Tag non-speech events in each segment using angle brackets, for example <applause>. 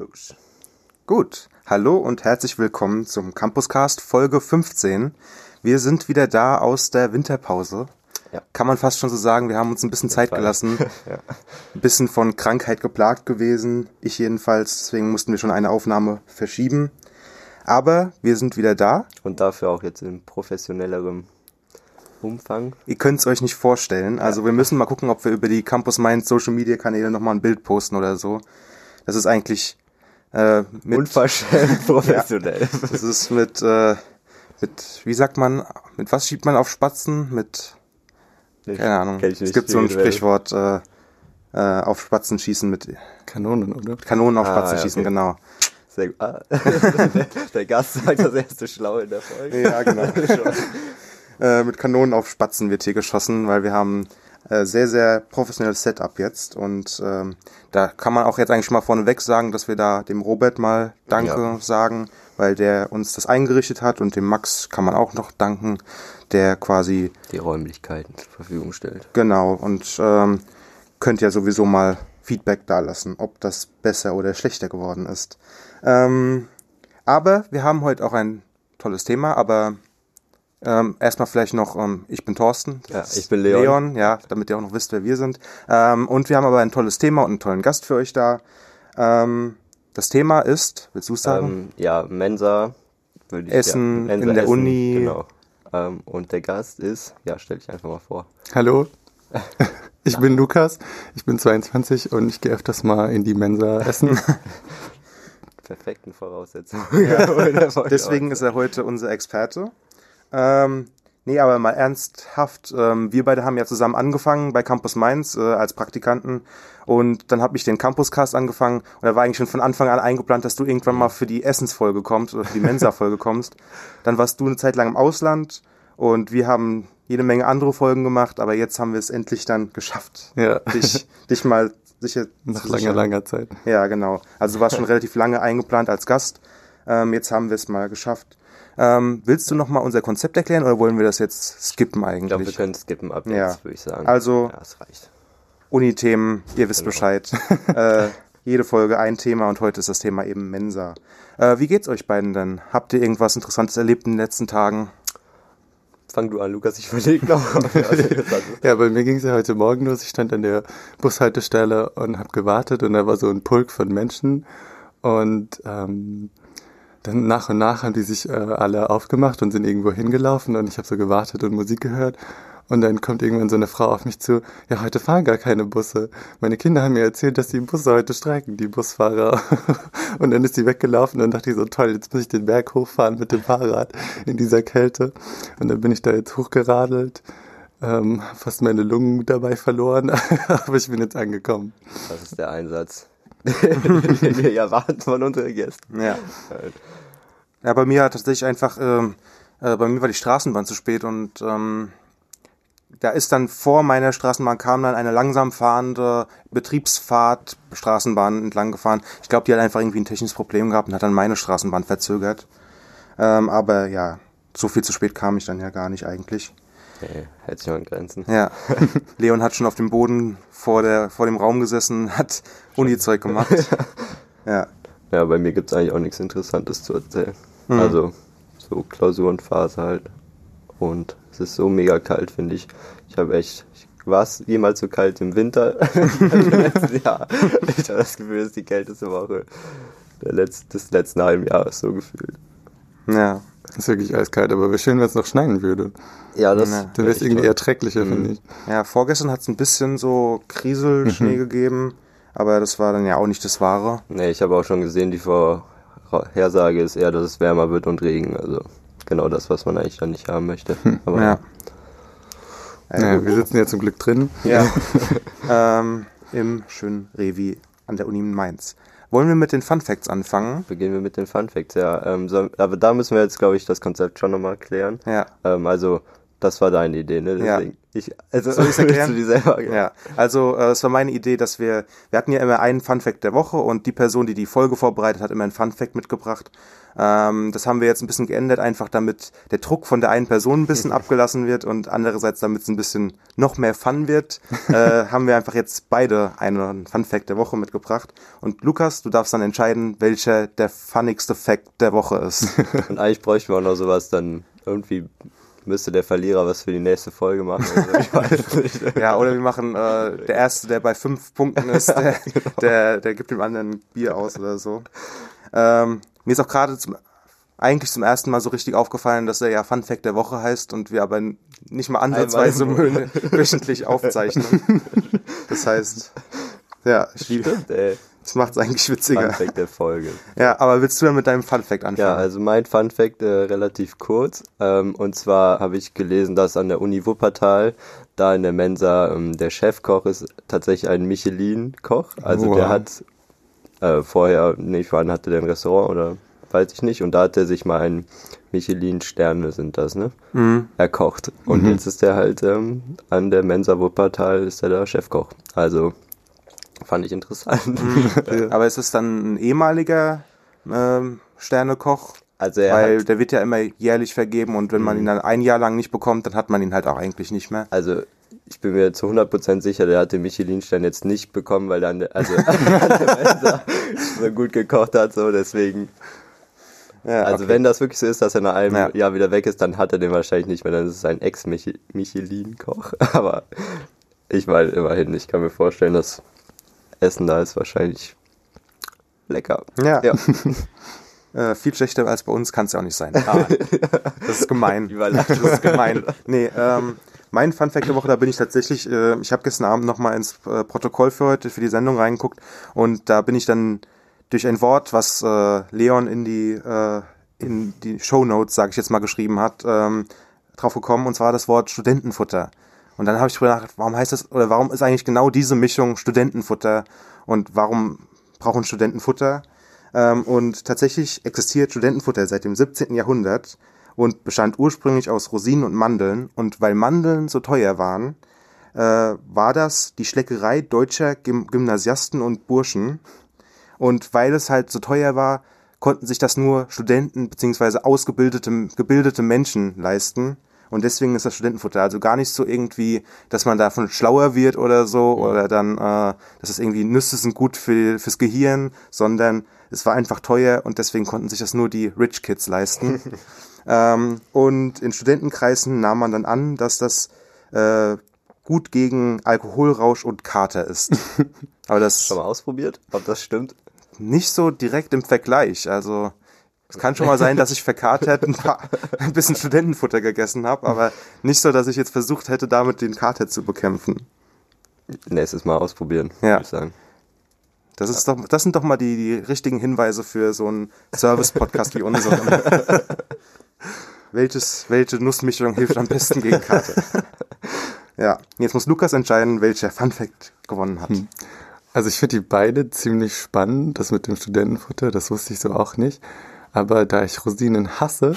Los. Gut, hallo und herzlich willkommen zum Campuscast Folge 15. Wir sind wieder da aus der Winterpause. Ja. Kann man fast schon so sagen, wir haben uns ein bisschen Zeit Fall. gelassen. <laughs> Ja. Ein bisschen von Krankheit geplagt gewesen. Ich jedenfalls, deswegen mussten wir schon eine Aufnahme verschieben. Aber wir sind wieder da. Und dafür auch jetzt in professionellerem Umfang. Ihr könnt es euch nicht vorstellen. Also wir müssen mal gucken, ob wir über die Campus Mind Social Media Kanäle nochmal ein Bild posten oder so. Das ist eigentlich äh, mit Unverschämt <laughs> professionell. Das ist mit, äh, mit, wie sagt man, mit was schiebt man auf Spatzen? Mit, keine Ahnung. Ich Es gibt so ein. Sprichwort, äh, äh, auf Spatzen schießen mit Kanonen, oder? Kanonen auf Ah, Spatzen ja, schießen, okay. genau. Sehr gut. Ah, der, <laughs> der Gast sagt das erste Schlau in der Folge. Ja, genau. <laughs> äh, mit Kanonen auf Spatzen wird hier geschossen, weil wir haben sehr, sehr professionelles Setup jetzt und ähm, da kann man auch jetzt eigentlich mal vorneweg sagen, dass wir da dem Robert mal Danke Ja. sagen, weil der uns das eingerichtet hat und dem Max kann man auch noch danken, der quasi Die Räumlichkeiten zur Verfügung stellt. Genau, und ähm, könnt ja sowieso mal Feedback dalassen, ob das besser oder schlechter geworden ist. Ähm, aber wir haben heute auch ein tolles Thema, aber ähm, erstmal vielleicht noch, ähm, ich bin Thorsten. Ja, ich bin Leon. Leon, ja, damit ihr auch noch wisst, wer wir sind. Ähm, und wir haben aber ein tolles Thema und einen tollen Gast für euch da. Ähm, das Thema ist, willst du sagen? Ähm, ja, Mensa. Würde ich, Essen ja, Mensa in der Uni. Genau. Ähm, und der Gast ist, ja, stell dich einfach mal vor. Hallo, <laughs> ich bin Lukas, ich bin 22 und ich gehe öfters mal in die Mensa essen. <laughs> Perfekten Voraussetzungen. <laughs> Ja. Deswegen ist er heute unser Experte. Ähm, nee, aber mal ernsthaft, ähm, wir beide haben ja zusammen angefangen bei Campus Mainz äh, als Praktikanten und dann habe ich den Campuscast angefangen und da war eigentlich schon von Anfang an eingeplant, dass du irgendwann mal für die Essensfolge kommst oder für die Mensa-Folge kommst. Dann warst du eine Zeit lang im Ausland und wir haben jede Menge andere Folgen gemacht, aber jetzt haben wir es endlich dann geschafft, Ja, dich, dich mal sicher <laughs> nach zu langer, langer Zeit. Ja, genau. Also du warst schon relativ lange eingeplant als Gast. Ähm, jetzt haben wir es mal geschafft. Ähm, willst du noch mal unser Konzept erklären oder wollen wir das jetzt skippen Ich glaube, wir eigentlich? können skippen ab jetzt, Ja. würde ich sagen. Also- Ja, es reicht. Uni-Themen, ihr wisst Genau. Bescheid. <laughs> äh, jede Folge ein Thema und heute ist das Thema eben Mensa. Äh, wie geht's euch beiden denn? Habt ihr irgendwas Interessantes erlebt in den letzten Tagen? Fang du an, Lukas, ich verlege noch. <laughs> Ja, bei mir ging es ja heute Morgen los. Ich stand an der Bushaltestelle und habe gewartet und da war so ein Pulk von Menschen und ähm, dann nach und nach haben die sich äh, alle aufgemacht und sind irgendwo hingelaufen und ich habe so gewartet und Musik gehört und dann kommt irgendwann so eine Frau auf mich zu, ja, heute fahren gar keine Busse. Meine Kinder haben mir erzählt, dass die Busse heute streiken, die Busfahrer. <laughs> Und dann ist sie weggelaufen und dachte ich so, toll, jetzt muss ich den Berg hochfahren mit dem Fahrrad in dieser Kälte. Und dann bin ich da jetzt hochgeradelt, ähm, fast meine Lungen dabei verloren, <laughs> aber ich bin jetzt angekommen. Das ist der Einsatz, wir <laughs> ja warten von unseren Gästen. Ja. Ja, bei mir hat tatsächlich einfach, ähm, äh, bei mir war die Straßenbahn zu spät und ähm, da ist dann vor meiner Straßenbahn kam dann eine langsam fahrende Betriebsfahrt Straßenbahn entlang gefahren. Ich glaube, die hat einfach irgendwie ein technisches Problem gehabt und hat dann meine Straßenbahn verzögert. Ähm, aber ja, so viel zu spät kam ich dann ja gar nicht eigentlich. Nee, hält sich noch in Grenzen. Ja, <laughs> Leon hat schon auf dem Boden vor der vor dem Raum gesessen, hat Uni-Zeug gemacht. <laughs> Ja, Ja, bei mir gibt's eigentlich auch nichts Interessantes zu erzählen. Mhm. Also, so Klausurenphase halt. Und es ist so mega kalt, finde ich. Ich habe echt. War es jemals so kalt im Winter? <laughs> Jahr. Ich habe das Gefühl, es ist die kälteste Woche der Letz des letzten halben Jahres so gefühlt. ja. Ist wirklich eiskalt, aber wäre schön, wenn es noch schneien würde. Ja, das Ja. Dann wäre es irgendwie toll. erträglicher, finde ich. Ja, vorgestern hat es ein bisschen so Krieselschnee gegeben, aber das war dann ja auch nicht das Wahre. Nee, ich habe auch schon gesehen, die Vorhersage ist eher, dass es wärmer wird und Regen. Also genau das, was man eigentlich dann nicht haben möchte. Aber Ja. Ja, wir sitzen ja zum Glück drin. ja. <laughs> ähm, Im schönen Revi an der Uni Mainz. Wollen wir mit den Fun Facts anfangen? beginnen wir mit den Fun Facts. Ja, ähm, so, aber da müssen wir jetzt, glaube ich, das Konzept schon nochmal klären. Ja. Ähm, also das war deine Idee, ne? Ja. Deswegen, ich, also, Soll <laughs> erklären? du die selber Ja, also äh, es war meine Idee, dass wir, wir hatten ja immer einen Fun Fact der Woche und die Person, die die Folge vorbereitet hat, immer einen Fun Fact mitgebracht. Ähm, das haben wir jetzt ein bisschen geändert, einfach damit der Druck von der einen Person ein bisschen <laughs> abgelassen wird und andererseits, damit es ein bisschen noch mehr Fun wird, äh, <laughs> haben wir einfach jetzt beide einen Fun Fact der Woche mitgebracht. Und Lukas, du darfst dann entscheiden, welcher der funnigste Fact der Woche ist. Und eigentlich bräuchten wir auch noch sowas, dann irgendwie müsste der Verlierer was für die nächste Folge machen. Ich weiß <laughs> nicht. Ja, oder wir machen äh, der Erste, der bei fünf Punkten ist, <laughs> der, der, der gibt dem anderen Bier aus oder so. Ähm, mir ist auch gerade zum, eigentlich zum ersten Mal so richtig aufgefallen, dass er ja Fun Fact der Woche heißt und wir aber nicht mal ansatzweise wöchentlich aufzeichnen. <laughs> Das heißt, ja, ich- Stimmt, ey. Das macht's eigentlich Fun witziger. Fact der Folge. Ja, aber willst du dann mit deinem Fun Fact anfangen? Ja, also mein Fun Fact äh, relativ kurz. Ähm, und zwar habe ich gelesen, dass an der Uni Wuppertal, da in der Mensa, ähm, der Chefkoch ist tatsächlich ein Michelin-Koch. Also Wow. der hat äh, vorher, nicht wann hatte der ein Restaurant oder weiß ich nicht. Und da hat er sich mal ein Michelin-Sterne sind das, ne? Mhm. Erkocht. Und jetzt ist er halt ähm, an der Mensa Wuppertal ist er der Chefkoch. Also fand ich interessant. <laughs> Aber ist es dann ein ehemaliger ähm, Sternekoch? Also er Weil hat, der wird ja immer jährlich vergeben und wenn man ihn dann ein Jahr lang nicht bekommt, dann hat man ihn halt auch eigentlich nicht mehr. Also, ich bin mir zu 100% sicher, der hat den Michelin-Stern jetzt nicht bekommen, weil er also, <laughs> der so gut gekocht hat, so, deswegen. Ja, Also, okay. wenn das wirklich so ist, dass er nach einem Ja. Jahr wieder weg ist, dann hat er den wahrscheinlich nicht mehr, dann ist es ein Ex-Michelin-Koch. <laughs> Aber ich meine, immerhin, ich kann mir vorstellen, das Essen da ist wahrscheinlich lecker. Ja. Ja. <laughs> Äh, viel schlechter als bei uns kann es ja auch nicht sein. Ah, das ist gemein. <laughs> Das ist gemein. Nee, ähm, mein Funfact der Woche, da bin ich tatsächlich, äh, ich habe gestern Abend nochmal ins äh, Protokoll für heute, für die Sendung reingeguckt und da bin ich dann durch ein Wort, was äh, Leon in die, äh, in die Shownotes, sage ich jetzt mal, geschrieben hat, ähm, drauf gekommen und zwar das Wort Studentenfutter. Und dann habe ich drüber nachgedacht, warum heißt das, oder warum ist eigentlich genau diese Mischung Studentenfutter und warum brauchen Studenten Futter? Ähm, und tatsächlich existiert Studentenfutter seit dem 17. Jahrhundert und bestand ursprünglich aus Rosinen und Mandeln. Und weil Mandeln so teuer waren, äh, war das die Schleckerei deutscher Gym Gymnasiasten und Burschen. Und weil es halt so teuer war, konnten sich das nur Studenten beziehungsweise ausgebildete gebildete Menschen leisten. Und deswegen ist das Studentenfutter also gar nicht so irgendwie, dass man davon schlauer wird oder so oder dann, äh, dass es irgendwie Nüsse sind gut für, fürs Gehirn, sondern es war einfach teuer und deswegen konnten sich das nur die Rich Kids leisten. <laughs> ähm, und in Studentenkreisen nahm man dann an, dass das äh, gut gegen Alkoholrausch und Kater ist. <laughs> Aber das Schon mal ausprobiert, ob das stimmt? nicht so direkt im Vergleich. Also es kann schon mal sein, dass ich verkatert ein, paar, <laughs> ein bisschen Studentenfutter gegessen habe, aber nicht so, dass ich jetzt versucht hätte, damit den Kater zu bekämpfen. Nächstes Mal ausprobieren, Ja. würde ich sagen. Das, ist doch, das sind doch mal die, die richtigen Hinweise für so einen Service-Podcast wie unseren. <laughs> Welches, welche Nussmischung hilft am besten gegen Kater? <laughs> Ja, jetzt muss Lukas entscheiden, welcher Fun Fact gewonnen hat. Also ich finde die beide ziemlich spannend, das mit dem Studentenfutter, das wusste ich so auch nicht. Aber da ich Rosinen hasse <laughs>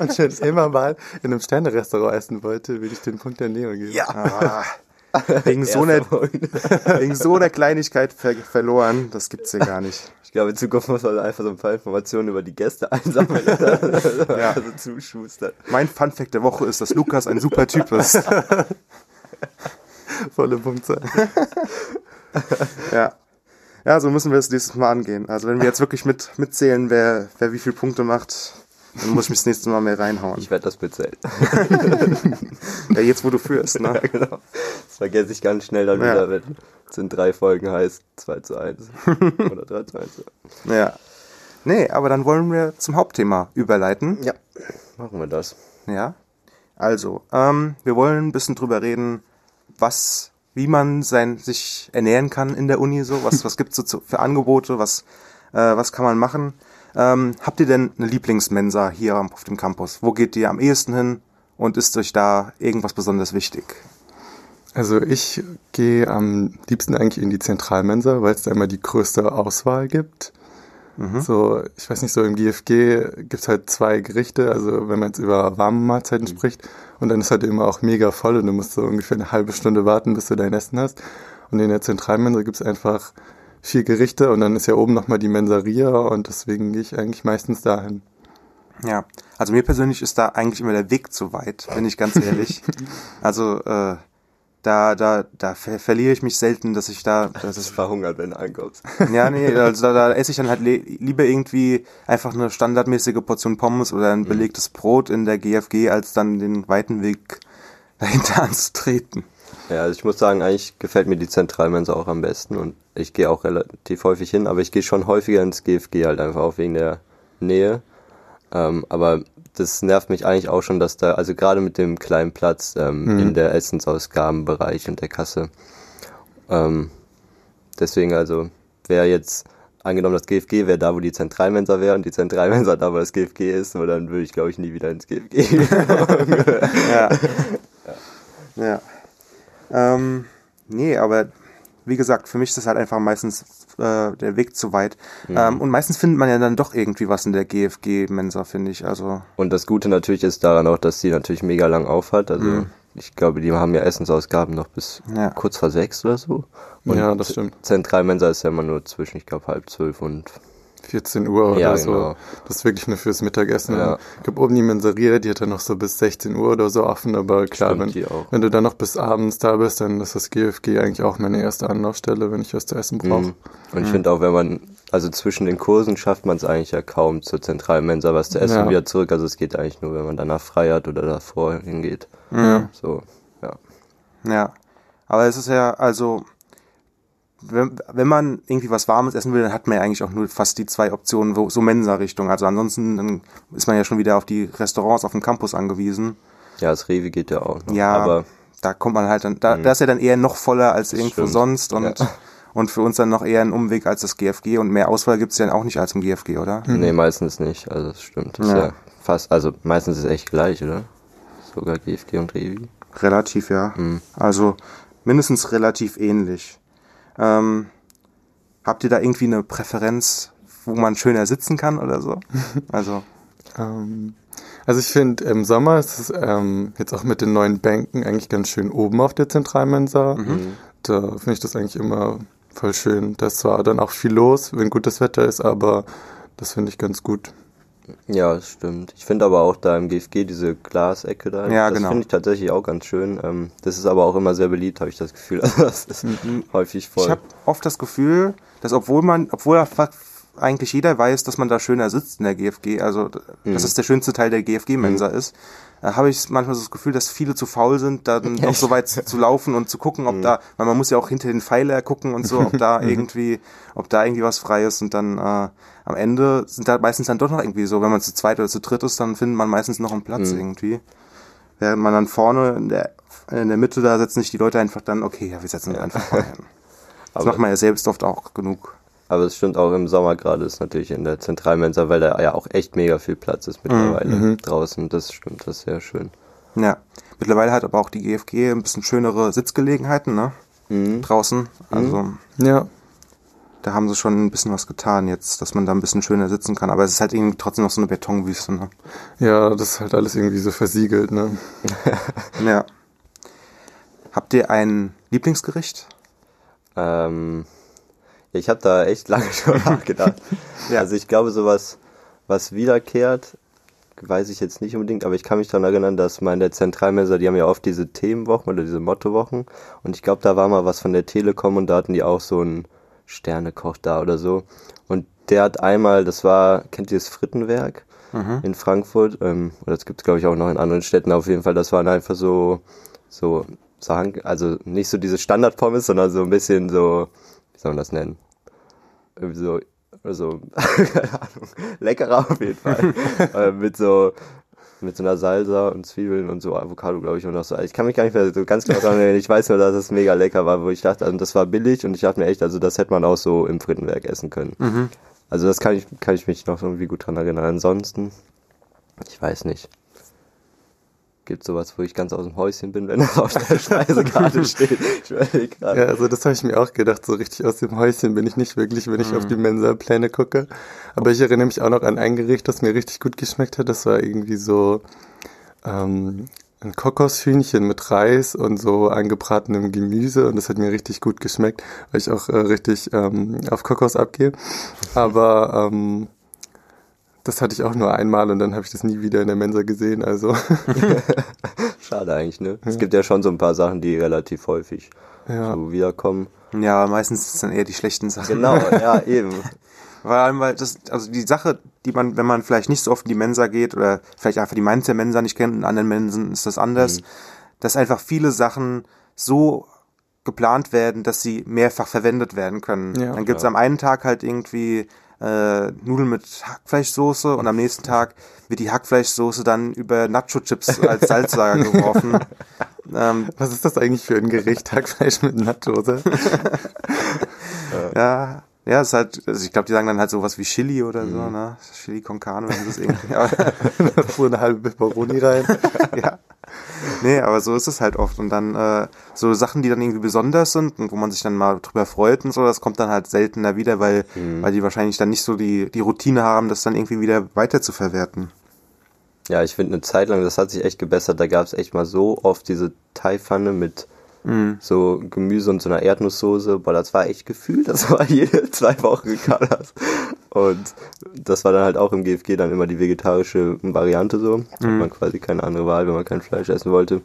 und schon immer mal in einem Sterne-Restaurant essen wollte, würde ich den Punkt der Neo geben. Ah, wegen, so <laughs> einer, <laughs> wegen so einer Kleinigkeit ver verloren, das gibt's ja gar nicht. Ich glaube, in Zukunft muss man einfach so ein paar Informationen über die Gäste einsammeln Ja. also zuschustern. Mein Fun Fact der Woche ist, dass Lukas ein super Typ ist. Volle Punktzahl. Ja. Ja, so müssen wir es nächstes Mal angehen. Also wenn wir jetzt wirklich mit mitzählen, wer, wer wie viele Punkte macht, dann muss ich mich das nächste Mal mehr reinhauen. Ich werde das bezählen. <laughs> Ja, jetzt wo du führst, ne? <laughs> genau. Das vergesse ich ganz schnell dann Ja. wieder, wenn es in drei Folgen heißt 2 zu 1. <laughs> Oder 3 zu 1. Ja. Nee, aber dann wollen wir zum Hauptthema überleiten. Ja, machen wir das. Ja. Also, ähm, wir wollen ein bisschen drüber reden, was, wie man sein, sich ernähren kann in der Uni so, was, was gibt's so zu, für Angebote, was, äh, was kann man machen. Ähm, habt ihr denn eine Lieblingsmensa hier auf dem Campus? Wo geht ihr am ehesten hin und ist euch da irgendwas besonders wichtig? Also ich gehe am liebsten eigentlich in die Zentralmensa, weil es da immer die größte Auswahl gibt. So, ich weiß nicht, so im GFG gibt's halt zwei Gerichte, also wenn man jetzt über warme Mahlzeiten spricht und dann ist halt immer auch mega voll und du musst so ungefähr eine halbe Stunde warten, bis du dein Essen hast. Und in der Zentralmensa gibt's einfach vier Gerichte und dann ist ja oben nochmal die Mensaria und deswegen gehe ich eigentlich meistens dahin. Ja, also mir persönlich ist da eigentlich immer der Weg zu weit, bin ich ganz ehrlich. <laughs> also äh, da, da, da ver verliere ich mich selten, dass ich da, dass Das ist verhungert, wenn du ankommst. <laughs> ja, nee, also da, da esse ich dann halt lieber irgendwie einfach eine standardmäßige Portion Pommes oder ein belegtes Brot in der GFG, als dann den weiten Weg <laughs> dahinter anzutreten. Ja, also ich muss sagen, eigentlich gefällt mir die Zentralmensa auch am besten und ich gehe auch relativ häufig hin, aber ich gehe schon häufiger ins GFG halt einfach auch wegen der Nähe. Ähm, aber das nervt mich eigentlich auch schon, dass da, also gerade mit dem kleinen Platz ähm, in der Essensausgabenbereich und der Kasse. Ähm, deswegen also, wäre jetzt angenommen, das GFG wäre da, wo die Zentralmensa wäre und die Zentralmensa da, wo das GFG ist, so, dann würde ich glaube ich nie wieder ins GFG. <laughs> Ja. ja. Ähm, nee, aber wie gesagt, für mich ist das halt einfach meistens äh, der Weg zu weit. Ähm, und meistens findet man ja dann doch irgendwie was in der GFG-Mensa, finde ich. Also, Und das Gute natürlich ist daran auch, dass sie natürlich mega lang aufhat. Also ich glaube, die haben ja Essensausgaben noch bis Ja. kurz vor sechs oder so. Und Ja, das stimmt. Zentralmensa ist ja immer nur zwischen, ich glaube, halb zwölf und 14 Uhr oder Ja, so. genau. Das ist wirklich nur fürs Mittagessen. Ja. Ich glaube, oben die Mensaria, die hat dann noch so bis 16 Uhr oder so offen, aber klar, Stimmt, wenn, wenn du dann noch bis abends da bist, dann ist das GFG eigentlich auch meine erste Anlaufstelle, wenn ich was zu essen brauche. Mhm. Und ich finde auch, wenn man, also zwischen den Kursen schafft man es eigentlich ja kaum zur Zentralmensa was zu essen Ja. und wieder zurück. Also es geht eigentlich nur, wenn man danach frei hat oder davor hingeht. Ja. So, ja. ja. Aber es ist ja, also, wenn, wenn man irgendwie was Warmes essen will, dann hat man ja eigentlich auch nur fast die zwei Optionen, wo, so Mensa-Richtung. Also ansonsten dann ist man ja schon wieder auf die Restaurants auf dem Campus angewiesen. Ja, das Rewe geht ja auch noch. Ja, Aber da kommt man halt dann, da, da ist ja dann eher noch voller als irgendwo stimmt. sonst und, Ja. und für uns dann noch eher ein Umweg als das GFG und mehr Auswahl gibt's ja auch nicht als im GFG, oder? nee, meistens nicht. Also das stimmt. Das Ja. ist ja fast, also meistens ist es echt gleich, oder? Sogar GFG und Rewe. Relativ, ja. Mhm. Also mindestens relativ ähnlich. Ähm, habt ihr da irgendwie eine Präferenz, wo man schöner sitzen kann oder so? <laughs> Also, Ähm, also ich finde, im Sommer ist es ähm, jetzt auch mit den neuen Bänken eigentlich ganz schön oben auf der Zentralmensa. Da finde ich das eigentlich immer voll schön. Da ist zwar dann auch viel los, wenn gutes Wetter ist, aber das finde ich ganz gut. Ja, das stimmt. Ich finde aber auch da im GFG diese Glasecke da, Ja, das genau. finde ich tatsächlich auch ganz schön. Ähm, das ist aber auch immer sehr beliebt, habe ich das Gefühl. Also <laughs> das ist häufig voll. ich habe oft das Gefühl, dass obwohl man, obwohl er eigentlich jeder weiß, dass man da schöner sitzt in der GFG, also d- dass es der schönste Teil der GFG-Mensa ist, äh, habe ich manchmal so das Gefühl, dass viele zu faul sind, da dann <laughs> noch so weit zu laufen und zu gucken, ob da, weil man muss ja auch hinter den Pfeiler gucken und so, ob da <laughs> irgendwie, ob da irgendwie was frei ist. Und dann äh, am Ende sind da meistens dann doch noch irgendwie so, wenn man zu zweit oder zu dritt ist, dann findet man meistens noch einen Platz irgendwie. Während man dann vorne in der, in der Mitte, da setzen sich die Leute einfach dann, okay, ja, wir setzen uns einfach mal hin. <laughs> Das macht man ja selbst oft auch genug. Aber es stimmt auch im Sommer gerade ist natürlich in der Zentralmensa, weil da ja auch echt mega viel Platz ist mittlerweile draußen. Das stimmt, das ist sehr schön. Ja. Mittlerweile hat aber auch die GFG ein bisschen schönere Sitzgelegenheiten, ne? Draußen. Also Ja, da haben sie schon ein bisschen was getan jetzt, dass man da ein bisschen schöner sitzen kann. Aber es ist halt irgendwie trotzdem noch so eine Betonwüste, ne? ja, das ist halt alles irgendwie so versiegelt, ne? <laughs> Ja. Habt ihr ein Lieblingsgericht? Ähm, ich habe da echt lange <laughs> schon nachgedacht. <laughs> Ja. Also ich glaube, sowas, was wiederkehrt, weiß ich jetzt nicht unbedingt, aber ich kann mich daran erinnern, dass mal in der Zentralmesse, die haben ja oft diese Themenwochen oder diese Mottowochen und ich glaube, da war mal was von der Telekom und da hatten die auch so einen Sternekoch da oder so und der hat einmal, das war, kennt ihr das Frittenwerk in Frankfurt ähm, oder das gibt es glaube ich auch noch in anderen Städten auf jeden Fall, das waren einfach so, so sagen, also nicht so diese Standardpommes, sondern so ein bisschen so, wie soll man das nennen? Irgendwie so, also, keine <laughs> Ahnung, leckerer auf jeden Fall. <laughs> äh, mit so, mit so einer Salsa und Zwiebeln und so Avocado, glaube ich, und noch so. Ich kann mich gar nicht mehr so ganz genau erinnern. Ich weiß nur, dass es mega lecker war, wo ich dachte, also das war billig und ich dachte mir echt, also das hätte man auch so im Frittenwerk essen können. Also das kann ich, kann ich mich noch irgendwie gut dran erinnern. Ansonsten, ich weiß nicht. Gibt sowas, wo ich ganz aus dem Häuschen bin, wenn das auf der <laughs> Speisekarte steht. Ich. Ja, also das habe ich mir auch gedacht, so richtig aus dem Häuschen bin ich nicht wirklich, wenn ich auf die Mensa-Pläne gucke. Aber ich erinnere mich auch noch an ein Gericht, das mir richtig gut geschmeckt hat. Das war irgendwie so ähm, ein Kokoshühnchen mit Reis und so angebratenem Gemüse und das hat mir richtig gut geschmeckt, weil ich auch äh, richtig ähm, auf Kokos abgehe. Aber ähm, das hatte ich auch nur einmal und dann habe ich das nie wieder in der Mensa gesehen. Also <laughs> <laughs> Schade eigentlich, ne? Es gibt ja schon so ein paar Sachen, die relativ häufig ja. so wiederkommen. Ja, meistens ist es dann eher die schlechten Sachen. Genau, ja, <laughs> eben. Vor allem, weil das, also die Sache, die man, wenn man vielleicht nicht so oft in die Mensa geht oder vielleicht einfach die Mainz der Mensa nicht kennt, in anderen Mensen ist das anders, dass einfach viele Sachen so geplant werden, dass sie mehrfach verwendet werden können. Ja. Dann gibt's am einen Tag halt irgendwie äh, Nudeln mit Hackfleischsoße und am nächsten Tag wird die Hackfleischsoße dann über Nacho-Chips als Salzlager geworfen. <laughs> ähm, was ist das eigentlich für ein Gericht? Hackfleisch mit Nachos? <laughs> ja, ja, ist halt, also ich glaube, die sagen dann halt sowas wie Chili oder so, ne? Chili con carne, wenn <laughs> das irgendwie. Fuhr eine halbe Pepperoni rein. ja. Nee, aber so ist es halt oft. Und dann äh, so Sachen, die dann irgendwie besonders sind und wo man sich dann mal drüber freut und so, das kommt dann halt seltener wieder, weil, weil die wahrscheinlich dann nicht so die, die Routine haben, das dann irgendwie wieder weiter zu verwerten. Ja, ich finde eine Zeit lang, das hat sich echt gebessert. Da gab es echt mal so oft diese Thai-Pfanne mit so Gemüse und so einer Erdnusssoße. Boah, das war echt gefühlt, das war <laughs> jede zwei Wochen das. Und das war dann halt auch im GFG dann immer die vegetarische Variante so. Hat man quasi keine andere Wahl, wenn man kein Fleisch essen wollte.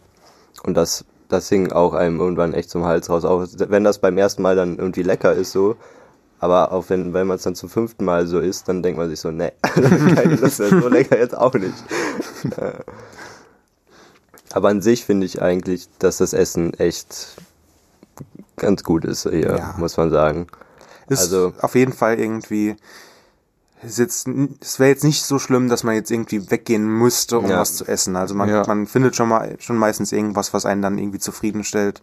Und das, das hing auch einem irgendwann echt zum Hals raus. Auch wenn das beim ersten Mal dann irgendwie lecker ist so. Aber auch wenn, wenn man es dann zum fünften Mal so isst, dann denkt man sich so, nee, <laughs> das ist so lecker jetzt auch nicht. Äh. Aber an sich finde ich eigentlich, dass das Essen echt ganz gut ist hier, Ja. muss man sagen. Ist Also- auf jeden Fall irgendwie. Ist jetzt, es wäre jetzt nicht so schlimm, dass man jetzt irgendwie weggehen müsste, um Ja. was zu essen. Also man, Ja. man findet schon mal schon meistens irgendwas, was einen dann irgendwie zufriedenstellt.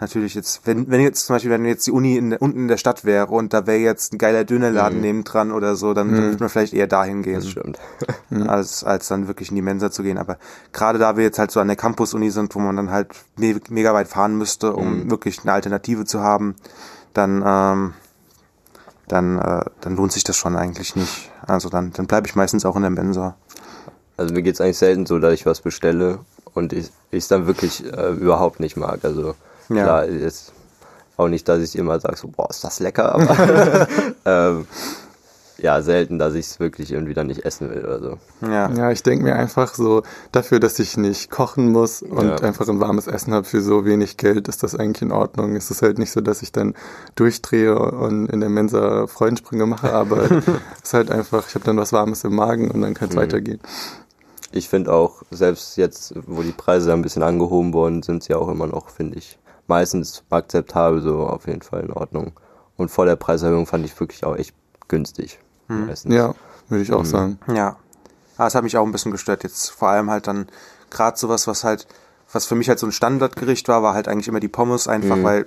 Natürlich jetzt, wenn, wenn jetzt zum Beispiel, wenn jetzt die Uni in der, unten in der Stadt wäre und da wäre jetzt ein geiler Dönerladen nebendran oder so, dann würde man vielleicht eher dahin gehen Das stimmt. <laughs> als, als dann wirklich in die Mensa zu gehen. Aber gerade da wir jetzt halt so an der Campus-Uni sind, wo man dann halt me mega weit fahren müsste, um wirklich eine Alternative zu haben, dann, ähm, dann, äh, dann lohnt sich das schon eigentlich nicht. Also dann, dann bleibe ich meistens auch in der Mensa. Also mir geht's eigentlich selten so, dass ich was bestelle und ich es dann wirklich äh, überhaupt nicht mag. Also Ja. klar, ist auch nicht, dass ich immer sage, so, boah, ist das lecker, aber <laughs> ähm, ja, selten, dass ich es wirklich irgendwie dann nicht essen will oder so. Ja. Ja, ich denke mir einfach so, dafür, dass ich nicht kochen muss und Ja. einfach ein warmes Essen habe für so wenig Geld, ist das eigentlich in Ordnung. Es ist halt nicht so, dass ich dann durchdrehe und in der Mensa Freudensprünge mache, aber <laughs> es ist halt einfach, ich habe dann was Warmes im Magen und dann kann es weitergehen. Ich finde auch, selbst jetzt, wo die Preise ein bisschen angehoben worden sind, sie auch immer noch, finde ich, meistens akzeptabel, so auf jeden Fall in Ordnung. Und vor der Preiserhöhung fand ich wirklich auch echt günstig. Meistens. Ja, würde ich auch sagen. Ja. Ah, das hat mich auch ein bisschen gestört. Jetzt vor allem halt dann gerade sowas, was halt, was für mich halt so ein Standardgericht war, war halt eigentlich immer die Pommes, einfach weil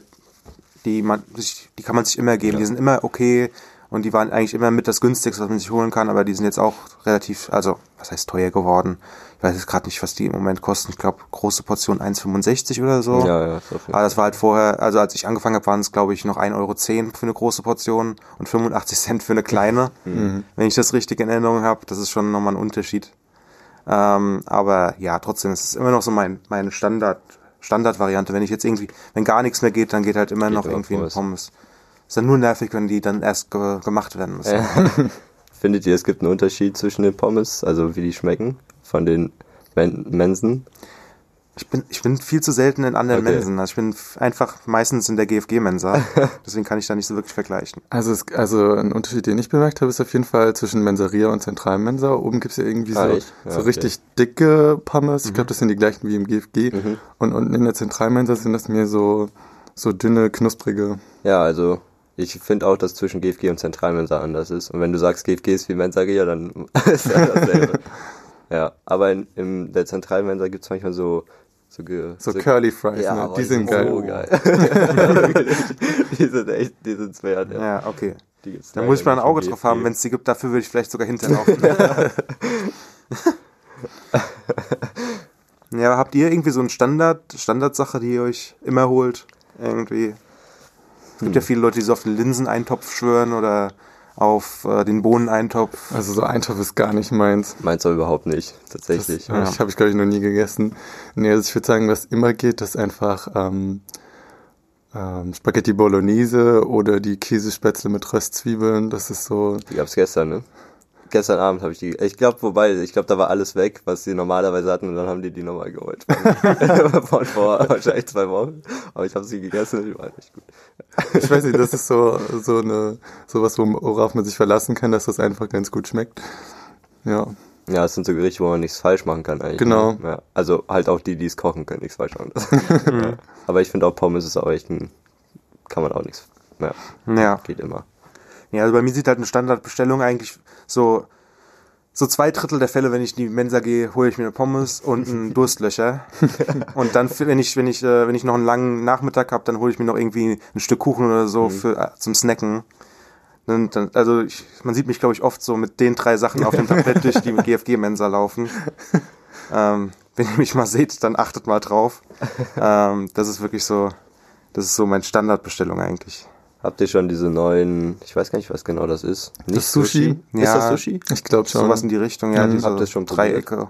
die man sich, die kann man sich immer geben. Die sind immer okay und die waren eigentlich immer mit das günstigste, was man sich holen kann, aber die sind jetzt auch relativ, also was heißt teuer geworden. Ich weiß jetzt gerade nicht, was die im Moment kosten. Ich glaube, große Portion 1,65 oder so. Ja, ja, auf jeden Aber das war halt vorher, also als ich angefangen habe, waren es glaube ich noch 1,10 Euro für eine große Portion und 85 Cent für eine kleine. Wenn ich das richtig in Erinnerung habe, das ist schon nochmal ein Unterschied. Ähm, aber ja, trotzdem, es ist immer noch so mein, meine Standard, Standardvariante. Wenn ich jetzt irgendwie, wenn gar nichts mehr geht, dann geht halt immer noch immer irgendwie ein Pommes. Pommes. Ist dann nur nervig, wenn die dann erst ge gemacht werden müssen. <laughs> Findet ihr, es gibt einen Unterschied zwischen den Pommes, also wie die schmecken, von den Men Mensen? Ich bin, ich bin viel zu selten in anderen Okay. Mensen. Also ich bin einfach meistens in der GFG-Mensa. <laughs> Deswegen kann ich da nicht so wirklich vergleichen. Also, es, also ein Unterschied, den ich bemerkt habe, ist auf jeden Fall zwischen Mensaria und Zentralmensa. Oben gibt's ja irgendwie Ah, so? Ja, so okay. richtig dicke Pommes. Ich glaube, das sind die gleichen wie im GFG. Mhm. Und unten in der Zentralmensa sind das mir so, so dünne, knusprige. Ja, also ich finde auch, dass zwischen GFG und Zentralmensa anders ist. Und wenn du sagst, GFG ist wie Mensagia, dann <laughs> ist ja <laughs> dasselbe. Ja, aber in, in der Zentralmensa gibt's manchmal so so, ge, So Curly Fries, ja, ne? aber Die sind geil. So geil. <laughs> die sind echt, die sind wert. Ja. Ja, okay. Da muss ich mal ein Auge drauf haben. Wenn es die gibt, dafür würde ich vielleicht sogar <laughs> hinterlaufen. <laughs> Ja, habt ihr irgendwie so einen Standard, Standardsache, die ihr euch immer holt? Irgendwie. Es gibt ja viele Leute, die so auf den Linseneintopf schwören oder auf äh, den Bohneneintopf. Also so Eintopf ist gar nicht meins. Meins aber überhaupt nicht, tatsächlich. Das, ja. habe ich, glaube ich, noch nie gegessen. Nee, also ich würde sagen, was immer geht, ist einfach ähm, ähm, Spaghetti Bolognese oder die Käsespätzle mit Röstzwiebeln. Das ist so. Die gab's gestern, ne? Gestern Abend habe ich die. Ich glaube, wobei, ich glaube, da war alles weg, was sie normalerweise hatten, und dann haben die die nochmal geholt. <laughs> <laughs> Von vor wahrscheinlich zwei Wochen. Aber ich habe sie gegessen, die war echt gut. Ich weiß nicht, das ist so so eine sowas, worauf man sich verlassen kann, dass das einfach ganz gut schmeckt. Ja. Ja, es sind so Gerichte, wo man nichts falsch machen kann eigentlich. Genau. Ne? Ja. Also halt auch die, die es kochen können, nichts falsch machen. <laughs> ja. Aber ich finde auch Pommes ist auch echt ein, kann man auch nichts. Ja. Ja. Geht immer. Ja, also bei mir sieht halt eine Standardbestellung eigentlich so, so zwei Drittel der Fälle, wenn ich in die Mensa gehe, hole ich mir eine Pommes und einen <laughs> Durstlöcher. und dann, wenn ich, wenn ich, äh, wenn ich noch einen langen Nachmittag habe, dann hole ich mir noch irgendwie ein Stück Kuchen oder so für, äh, zum Snacken. Dann, dann, also ich, man sieht mich, glaube ich, oft so mit den drei Sachen auf dem Tablett durch die <laughs> GFG-Mensa laufen. Ähm, wenn ihr mich mal seht, dann achtet mal drauf. <laughs> Ähm, das ist wirklich so, das ist so meine Standardbestellung eigentlich. Habt ihr schon diese neuen, ich weiß gar nicht, was genau das ist. Nicht Das Sushi? Ist Ja. das Sushi? Ich glaube schon. Sowas in die Richtung, ja, Mhm. diese Habt ihr schon? Dreiecke.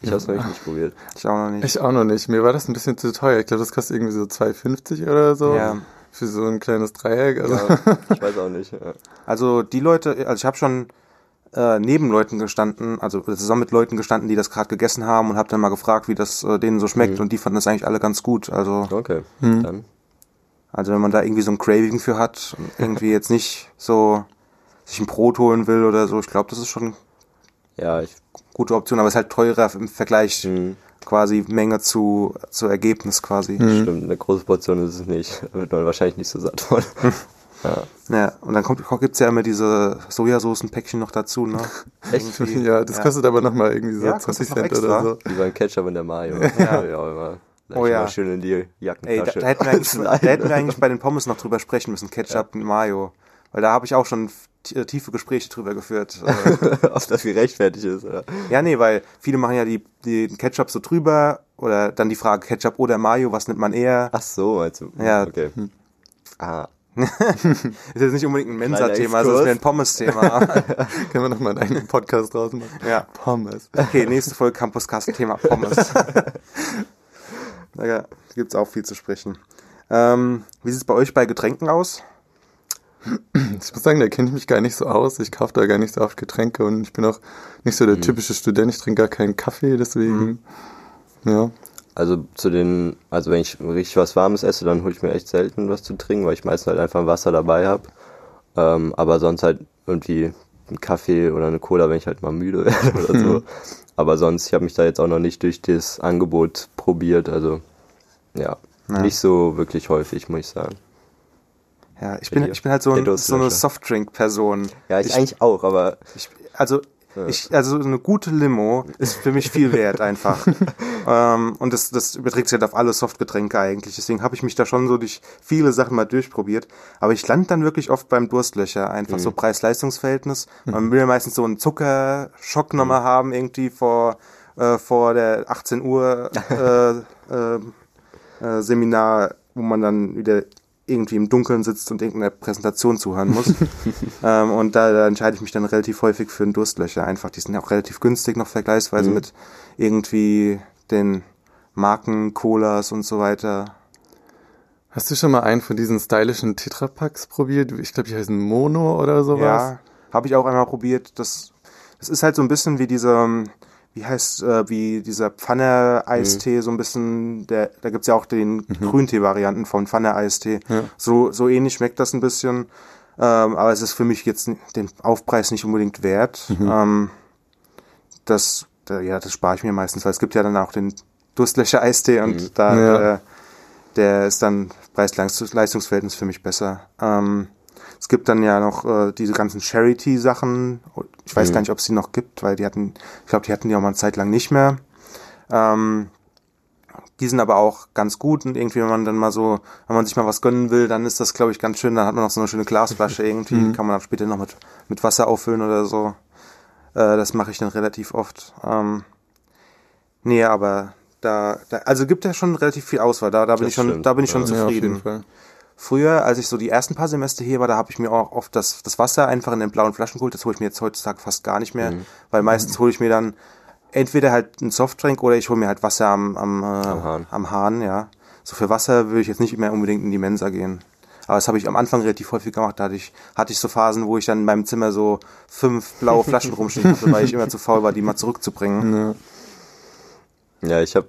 Ich hab's noch nicht probiert. Ich auch noch nicht. Ich auch noch nicht. Mir war das ein bisschen zu teuer. Ich glaube, das kostet irgendwie so 2,50 oder so. Ja. Für so ein kleines Dreieck. Also. Ja, ich weiß auch nicht. Ja. Also die Leute, also ich habe schon äh, neben Leuten gestanden, also zusammen mit Leuten gestanden, die das gerade gegessen haben und habe dann mal gefragt, wie das äh, denen so schmeckt Mhm. und die fanden das eigentlich alle ganz gut. Also Okay, Hm. dann. Also wenn man da irgendwie so ein Craving für hat und irgendwie jetzt nicht so sich ein Brot holen will oder so, ich glaube, das ist schon eine Ja, ich. gute Option, aber es ist halt teurer im Vergleich Hm, quasi Menge zu zu Ergebnis quasi. Hm. Stimmt, eine große Portion ist es nicht. Da wird man wahrscheinlich nicht so satt von. <laughs> ja. Ja, und dann kommt gibt's ja immer diese Sojasoßenpäckchen noch dazu, ne? <laughs> Echt? Irgendwie. ja, das kostet aber nochmal irgendwie so Ja, 20 kostet noch Cent oder extra. so. Wie beim Ketchup in der Mayo. Ja. ja immer. Gleich Oh ja. Mal schön in die Ey, da, Jackentasche. da, hätten wir eigentlich, <laughs> da hätten wir eigentlich bei den Pommes noch drüber sprechen müssen, Ketchup und Mayo. Weil da habe ich auch schon t- tiefe Gespräche drüber geführt. <laughs> Äh, Ob das gerechtfertigt ist, oder? ja, nee, weil viele machen ja die, die den Ketchup so drüber oder dann die Frage Ketchup oder Mayo, was nimmt man eher? Ach so, meinst du? Ja. Okay. Ah, <laughs> Ist jetzt nicht unbedingt ein Mensa-Thema, es ist mehr ein. Pommes-Thema. Können wir nochmal einen eigenen Podcast draus machen? ja. Pommes. Okay, nächste Folge Campuscast, Thema Pommes. Da gibt's auch viel zu sprechen. Ähm, wie sieht's bei euch bei Getränken aus? Ich muss sagen, da kenne ich mich gar nicht so aus. Ich kaufe da gar nicht so oft Getränke und ich bin auch nicht so der Mhm. typische Student. Ich trinke gar keinen Kaffee, deswegen. Ja. Also zu den, also wenn ich richtig was Warmes esse, dann hole ich mir echt selten was zu trinken, weil ich meistens halt einfach Wasser dabei habe. Ähm, aber sonst halt irgendwie einen Kaffee oder eine Cola, wenn ich halt mal müde <laughs> werde oder so. <laughs> Aber sonst, ich habe mich da jetzt auch noch nicht durch das Angebot probiert. Also ja, Ja. nicht so wirklich häufig, muss ich sagen. Ja, ich bin, ich bin halt so, ein, so eine. Softdrink-Person. Ja, ich, Ich- eigentlich auch, aber Ich, also, ich, also so eine gute Limo ist für mich viel wert einfach. <laughs> ähm, und das, das überträgt sich halt auf alle Softgetränke eigentlich. Deswegen habe ich mich da schon so durch viele Sachen mal durchprobiert. Aber ich lande dann wirklich oft beim Durstlöcher. Einfach so Preis-Leistungs-Verhältnis. Man will ja meistens so einen Zuckerschock nochmal haben, irgendwie vor, äh, vor der 18 Uhr <laughs> äh, äh, äh, Seminar, wo man dann wieder irgendwie im Dunkeln sitzt und irgendeiner Präsentation zuhören muss. <laughs> ähm, und da, da entscheide ich mich dann relativ häufig für einen Durstlöcher. Einfach, die sind ja auch relativ günstig noch vergleichsweise Mhm. mit irgendwie den Marken, Colas und so weiter. Hast du schon mal einen von diesen stylischen Tetrapacks probiert? Ich glaube, die heißen Mono oder sowas. Ja, habe ich auch einmal probiert. Das, das ist halt so ein bisschen wie dieser, wie heißt, äh, wie dieser Pfanne-Eistee, so ein bisschen, der, da gibt's ja auch den Grüntee-Varianten von Pfanne-Eistee. Ja. So, so ähnlich schmeckt das ein bisschen. Ähm, aber es ist für mich jetzt den Aufpreis nicht unbedingt wert. Ähm, das, da, ja, das spare ich mir meistens, weil es gibt ja dann auch den Durstlöcher-Eistee und da, Ja. äh, der ist dann Preis-Leistungsverhältnis für mich besser. Ähm, es gibt dann ja noch äh, diese ganzen Charity-Sachen. Ich weiß Mhm. gar nicht, ob es die noch gibt, weil die hatten, ich glaube, die hatten die auch mal eine Zeit lang nicht mehr. Ähm, die sind aber auch ganz gut und irgendwie, wenn man dann mal so, wenn man sich mal was gönnen will, dann ist das, glaube ich, ganz schön. Dann hat man noch so eine schöne Glasflasche <laughs> irgendwie, kann man dann später noch mit, mit Wasser auffüllen oder so. Äh, das mache ich dann relativ oft. Ähm, nee, aber da, da, also gibt ja schon relativ viel Auswahl. Da, da bin Das ich schon, stimmt, da bin ich schon ja. Ja, auf jeden zufrieden. Fall. Früher, als ich so die ersten paar Semester hier war, da habe ich mir auch oft das, das Wasser einfach in den blauen Flaschen geholt. Das hole ich mir jetzt heutzutage fast gar nicht mehr, weil meistens hole ich mir dann entweder halt einen Softdrink oder ich hole mir halt Wasser am, am, äh, am, Hahn. am Hahn, ja. So für Wasser würde ich jetzt nicht mehr unbedingt in die Mensa gehen. Aber das habe ich am Anfang relativ häufig gemacht. Da hatte ich, hatte ich so Phasen, wo ich dann in meinem Zimmer so fünf blaue Flaschen rumstehen hatte, weil ich immer zu faul war, die mal zurückzubringen. Ja. <laughs> Ja, ich habe,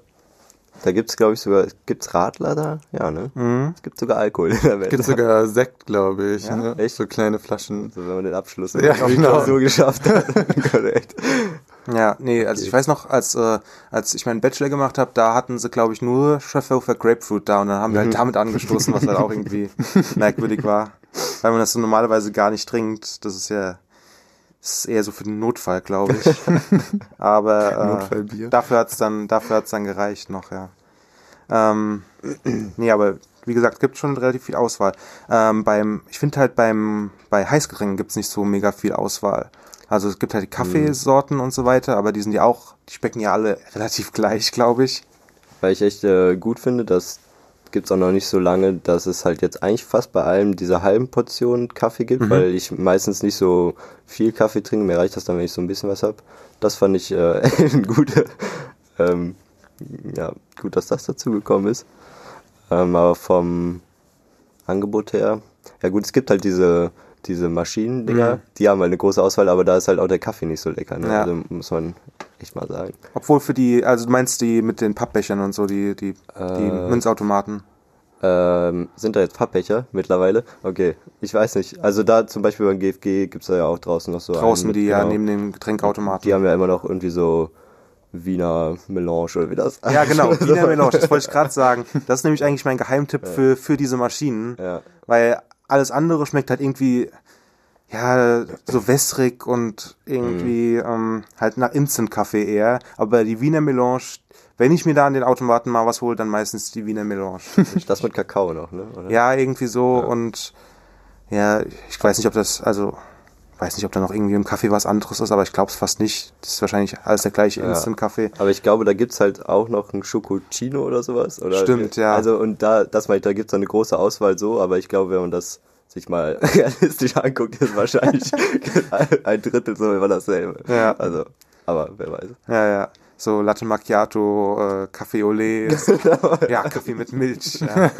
da gibt's glaube ich sogar, gibt's Radler da? Ja, ne? Mhm. Es gibt sogar Alkohol in der Welt. Gibt sogar Sekt, glaube ich. Ja? ne? Echt? So kleine Flaschen. So, wenn man den Abschluss Ja, genau. Klausur geschafft hat. <laughs> Korrekt. Ja, nee, also ich weiß noch, als, äh, als ich meinen Bachelor gemacht habe, da hatten sie, glaube ich, nur Schöfferhofer Grapefruit da und dann haben wir halt damit angestoßen, was halt auch irgendwie <laughs> merkwürdig war. Weil man das so normalerweise gar nicht trinkt. Das ist ja ist eher so für den Notfall, glaube ich. <laughs> Aber äh, dafür hat's dann, dafür hat's dann gereicht noch, ja. Ähm, <clears throat> nee, aber wie gesagt, gibt schon relativ viel Auswahl. Ähm, beim, ich finde halt beim, bei Heißgetränken gibt's nicht so mega viel Auswahl. Also es gibt halt die Kaffeesorten und so weiter, aber die sind ja auch, die schmecken ja alle <laughs> relativ gleich, glaube ich. Weil ich echt äh, gut finde, das gibt's auch noch nicht so lange, dass es halt jetzt eigentlich fast bei allem diese halben Portionen Kaffee gibt, Mhm. weil ich meistens nicht so viel Kaffee trinke. Mir reicht das dann, wenn ich so ein bisschen was hab. Das fand ich äh, <laughs> guter, ähm, ja, gut, dass das dazu gekommen ist. Ähm, aber vom Angebot her, ja gut, es gibt halt diese diese Maschinendinger, Mhm. die haben halt eine große Auswahl, aber da ist halt auch der Kaffee nicht so lecker. Ne? Ja. Also muss man echt mal sagen. Obwohl für die, also du meinst die mit den Pappbechern und so, die, die, die Äh, Münzautomaten. Ähm, sind da jetzt Pappbecher mittlerweile? Okay, ich weiß nicht. Also da zum Beispiel beim GFG gibt's da ja auch draußen noch so Draußen einen mit- die ja genau. neben dem Getränkautomaten. Die haben ja immer noch irgendwie so Wiener Melange oder wie das Ja, genau, <laughs> Wiener Melange, das wollte ich gerade sagen. Das ist nämlich eigentlich mein Geheimtipp für, für diese Maschinen. Ja. Weil alles andere schmeckt halt irgendwie, ja, so wässrig und irgendwie ähm, halt nach Instant-Kaffee eher. Aber die Wiener Melange, wenn ich mir da an den Automaten mal was hole, dann meistens die Wiener Melange. Das mit Kakao noch, ne? Oder? ja, irgendwie so und ja, ich weiß nicht, ob das, also weiß nicht, ob da noch irgendwie im Kaffee was anderes ist, aber ich glaube es fast nicht. Das ist wahrscheinlich alles der gleiche Ja. Instant-Kaffee. Aber ich glaube, da gibt's halt auch noch ein Schokocino oder sowas. Oder Stimmt, ja. Also und da, das meine ich, da gibt's eine große Auswahl so, aber ich glaube, wenn man das sich mal <laughs> realistisch anguckt, ist wahrscheinlich <laughs> ein Drittel so immer dasselbe. Ja. Also, aber wer weiß. Ja, ja. So Latte Macchiato, äh, Kaffee Olé. <laughs> ja, Kaffee mit Milch. Ja.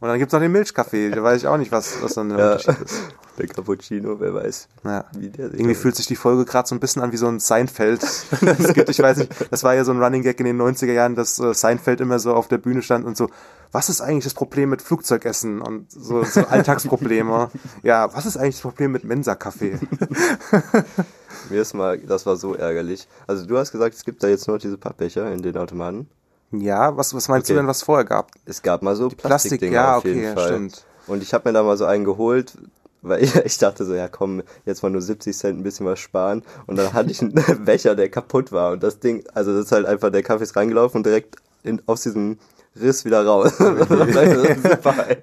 Und dann gibt's noch den Milchkaffee. Da weiß ich auch nicht, was, was dann der Ja. Unterschied ist. Der Cappuccino, wer weiß, Ja. wie der sich Irgendwie fühlt sich die Folge gerade so ein bisschen an wie so ein Seinfeld. <laughs> Es gibt, ich weiß nicht, das war ja so ein Running Gag in den 90er Jahren, dass äh, Seinfeld immer so auf der Bühne stand und so, was ist eigentlich das Problem mit Flugzeugessen und so, so <laughs> Alltagsprobleme? ja, was ist eigentlich das Problem mit Mensa-Kaffee? <laughs> Mir ist mal, das war so ärgerlich. Also du hast gesagt, es gibt da jetzt nur diese Pappbecher in den Automaten. Ja, was, was meinst Okay. du denn, was vorher gab? Es gab mal so Plastik, Plastikdinger ja, auf jeden okay, Fall. stimmt. Und ich habe mir da mal so einen geholt, weil <laughs> ich, dachte so, ja komm, jetzt mal nur 70 Cent ein bisschen was sparen. Und dann hatte ich einen <laughs> Becher, der kaputt war. Und das Ding, also das ist halt einfach, der Kaffee ist reingelaufen und direkt in, aus diesem Riss wieder raus. <laughs> das ist super, ey.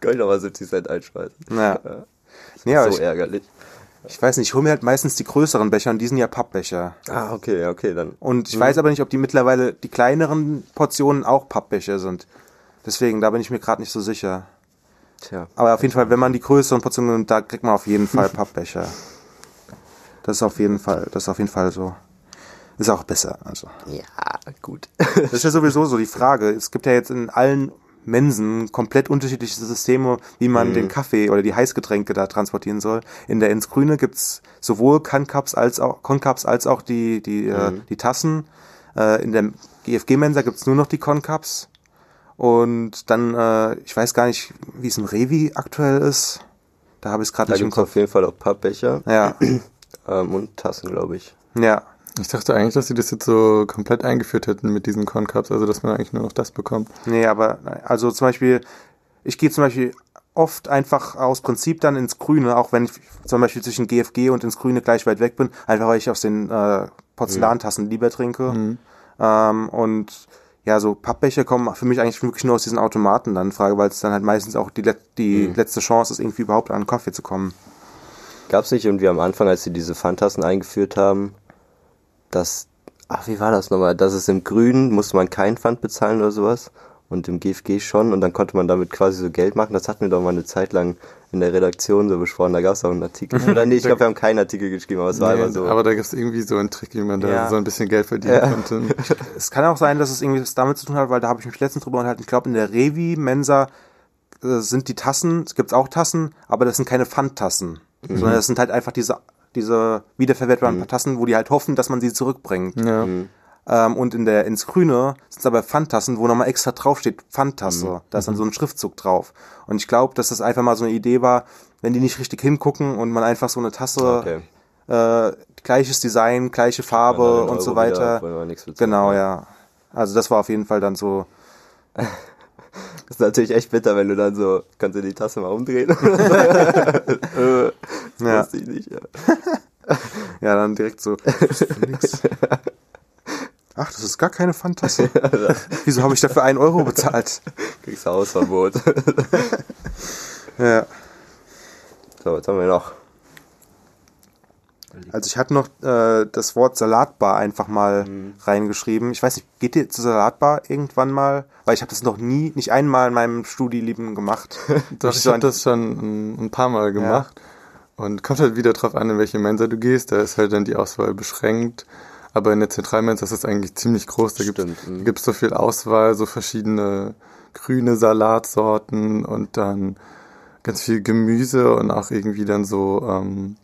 Kann ich nochmal 70 Cent einschmeißen. Ja. Ja. Nee, aber so ich, ärgerlich. ich weiß nicht, ich hole mir halt meistens die größeren Becher und die sind ja Pappbecher. Ah, okay, ja, okay, dann. Und ich weiß aber nicht, ob die mittlerweile die kleineren Portionen auch Pappbecher sind. Deswegen, da bin ich mir gerade nicht so sicher. Tja. Aber auf jeden Fall, wenn man die größeren Portionen nimmt, da kriegt man auf jeden Fall Pappbecher. Das ist auf jeden Fall, das ist auf jeden Fall so. Ist auch besser, also. Ja, gut. Das ist ja sowieso so die Frage. Es gibt ja jetzt in allen Mensen komplett unterschiedliche Systeme, wie man den Kaffee oder die Heißgetränke da transportieren soll. In der ins Grüne gibt's sowohl Concups als auch, Concups als auch die, die, äh, die Tassen. Äh, in der GFG-Mensa gibt's nur noch die Concups. Und dann, äh, ich weiß gar nicht, wie es im Revi aktuell ist. Da habe ich es gerade Da nicht im gibt's auf Kopf. jeden Fall auch Pappbecher Ja, <clears throat> ähm, und Tassen, glaube ich. ja. Ich dachte eigentlich, dass sie das jetzt so komplett eingeführt hätten mit diesen Corn-Cups, also dass man eigentlich nur noch das bekommt. Nee, aber also zum Beispiel, ich gehe zum Beispiel oft einfach aus Prinzip dann ins Grüne, auch wenn ich zum Beispiel zwischen GFG und ins Grüne gleich weit weg bin, einfach weil ich aus den äh, Porzellantassen lieber trinke. Ähm, und ja, so Pappbecher kommen für mich eigentlich wirklich nur aus diesen Automaten dann in Frage, weil es dann halt meistens auch die, let die letzte Chance ist, irgendwie überhaupt an Kaffee zu kommen. Gab's nicht irgendwie am Anfang, als sie diese Pfandtassen eingeführt haben, dass ach, wie war das nochmal? Das ist im Grünen, musste man keinen Pfand bezahlen oder sowas. Und im GFG schon. Und dann konnte man damit quasi so Geld machen. Das hatten wir doch mal eine Zeit lang in der Redaktion so besprochen. Da gab es auch einen Artikel. <laughs> Oder nee, ich glaube, wir haben keinen Artikel geschrieben, aber es war Nee, einfach so. Aber da gibt es irgendwie so einen Trick, wie man da Ja. so ein bisschen Geld verdienen Ja. konnte. <laughs> Es kann auch sein, dass es irgendwie was damit zu tun hat, weil da habe ich mich letztens drüber unterhalten. Ich glaube, in der Revi-Mensa äh, sind die Tassen, es gibt auch Tassen, aber das sind keine Pfandtassen. Sondern das sind halt einfach diese, diese wiederverwertbaren Tassen, wo die halt hoffen, dass man sie zurückbringt. Ja. Ähm, und in der ins Grüne sind es aber Pfandtassen, wo nochmal extra draufsteht, Pfandtasse. Da ist dann so ein Schriftzug drauf. Und ich glaube, dass das einfach mal so eine Idee war, wenn die nicht richtig hingucken und man einfach so eine Tasse, Okay. äh, gleiches Design, gleiche Farbe und so Euro wieder, weiter. bezahlt, genau, ja. Also das war auf jeden Fall dann so. <laughs> Das ist natürlich echt bitter, wenn du dann so, kannst du die Tasse mal umdrehen? äh, <laughs> <laughs> das Ja. wusste ich nicht, ja. Ja, dann direkt so. Ach, das ist gar keine Pfandtasse. <laughs> Wieso habe ich dafür einen Euro bezahlt? Kriegst Hausverbot. <laughs> Ja. so, was haben wir noch? Also ich hatte noch äh, das Wort Salatbar einfach mal reingeschrieben. Ich weiß nicht, geht ihr zur Salatbar irgendwann mal? Weil ich habe das noch nie, nicht einmal in meinem Studieleben gemacht. <laughs> Doch, Ich ich so habe das schon ein, ein paar Mal gemacht. Und kommt halt wieder drauf an, in welche Mensa du gehst. Da ist halt dann die Auswahl beschränkt. Aber in der Zentralmensa ist das eigentlich ziemlich groß. Da gibt Stimmt, mhm. es so viel Auswahl, so verschiedene grüne Salatsorten und dann ganz viel Gemüse und auch irgendwie dann so ähm,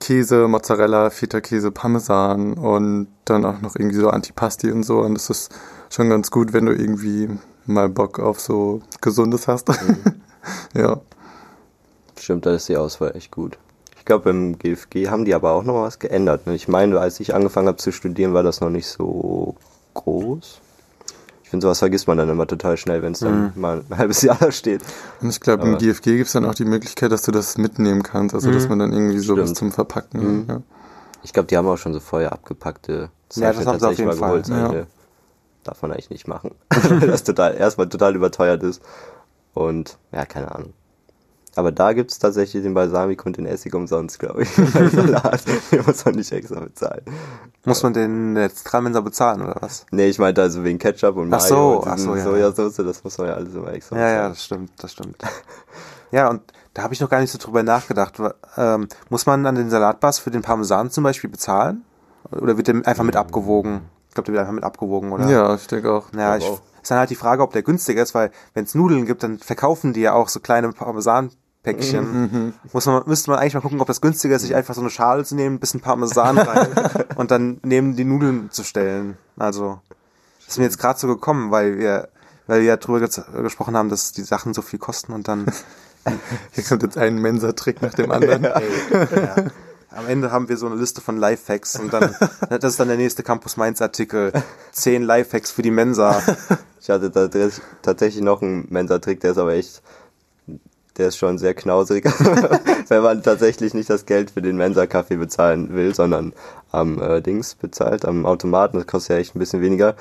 Käse, Mozzarella, Feta-Käse, Parmesan und dann auch noch irgendwie so Antipasti und so. Und das ist schon ganz gut, wenn du irgendwie mal Bock auf so Gesundes hast. <laughs> ja. Stimmt, da ist die Auswahl echt gut. Ich glaube, im GFG haben die aber auch noch was geändert. ne? Ich meine, als ich angefangen habe zu studieren, war das noch nicht so groß. Ich finde, sowas vergisst man dann immer total schnell, wenn es dann mal ein halbes <laughs> Jahr da steht. Und ich glaube, im GFG gibt es dann auch die Möglichkeit, dass du das mitnehmen kannst. Also, dass man dann irgendwie so was Stimmt. zum Verpacken. Ja. Ich glaube, die haben auch schon so vorher abgepackte Ja, das haben sie auf jeden Fall. Das Ja. darf man eigentlich nicht machen. <laughs> Weil das total, erstmal total überteuert ist. Und, ja, keine Ahnung. Aber da gibt's tatsächlich den Balsamico und den Essig umsonst, glaube ich. <laughs> Beim Salat. <laughs> Den muss man nicht extra bezahlen. Muss man den jetzt Zentralmensa bezahlen oder was? Nee, ich meinte also wegen Ketchup und Ach Mayo so, und ach so, ja. Sojasauce, das muss man ja alles immer extra Ja, ja, bezahlen. das stimmt, das stimmt. Ja, und da habe ich noch gar nicht so drüber nachgedacht. Ähm, muss man an den Salatbars für den Parmesan zum Beispiel bezahlen? Oder wird der einfach mit abgewogen? Ich glaube, der wird einfach mit abgewogen, oder? ja, ich denke auch. Ja, ich, auch. Ist dann halt die Frage, ob der günstiger ist, weil wenn es Nudeln gibt, dann verkaufen die ja auch so kleine Parmesanpäckchen. Muss man, müsste man eigentlich mal gucken, ob das günstiger ist, sich einfach so eine Schale zu nehmen, ein bisschen Parmesan rein <laughs> und dann neben die Nudeln zu stellen. Also, das ist mir jetzt gerade so gekommen, weil wir, weil wir ja drüber gesprochen haben, dass die Sachen so viel kosten und dann <laughs> Hier kommt jetzt ein Mensa-Trick nach dem anderen. <laughs> ja. Am Ende haben wir so eine Liste von Lifehacks und dann, <laughs> das ist dann der nächste Campus Mainz Artikel. Zehn Lifehacks für die Mensa. <laughs> Ich hatte tats- tatsächlich noch einen Mensa-Trick, der ist aber echt, der ist schon sehr knausrig, <laughs> wenn man tatsächlich nicht das Geld für den Mensa-Kaffee bezahlen will, sondern am äh, Dings bezahlt, am Automaten, das kostet ja echt ein bisschen weniger.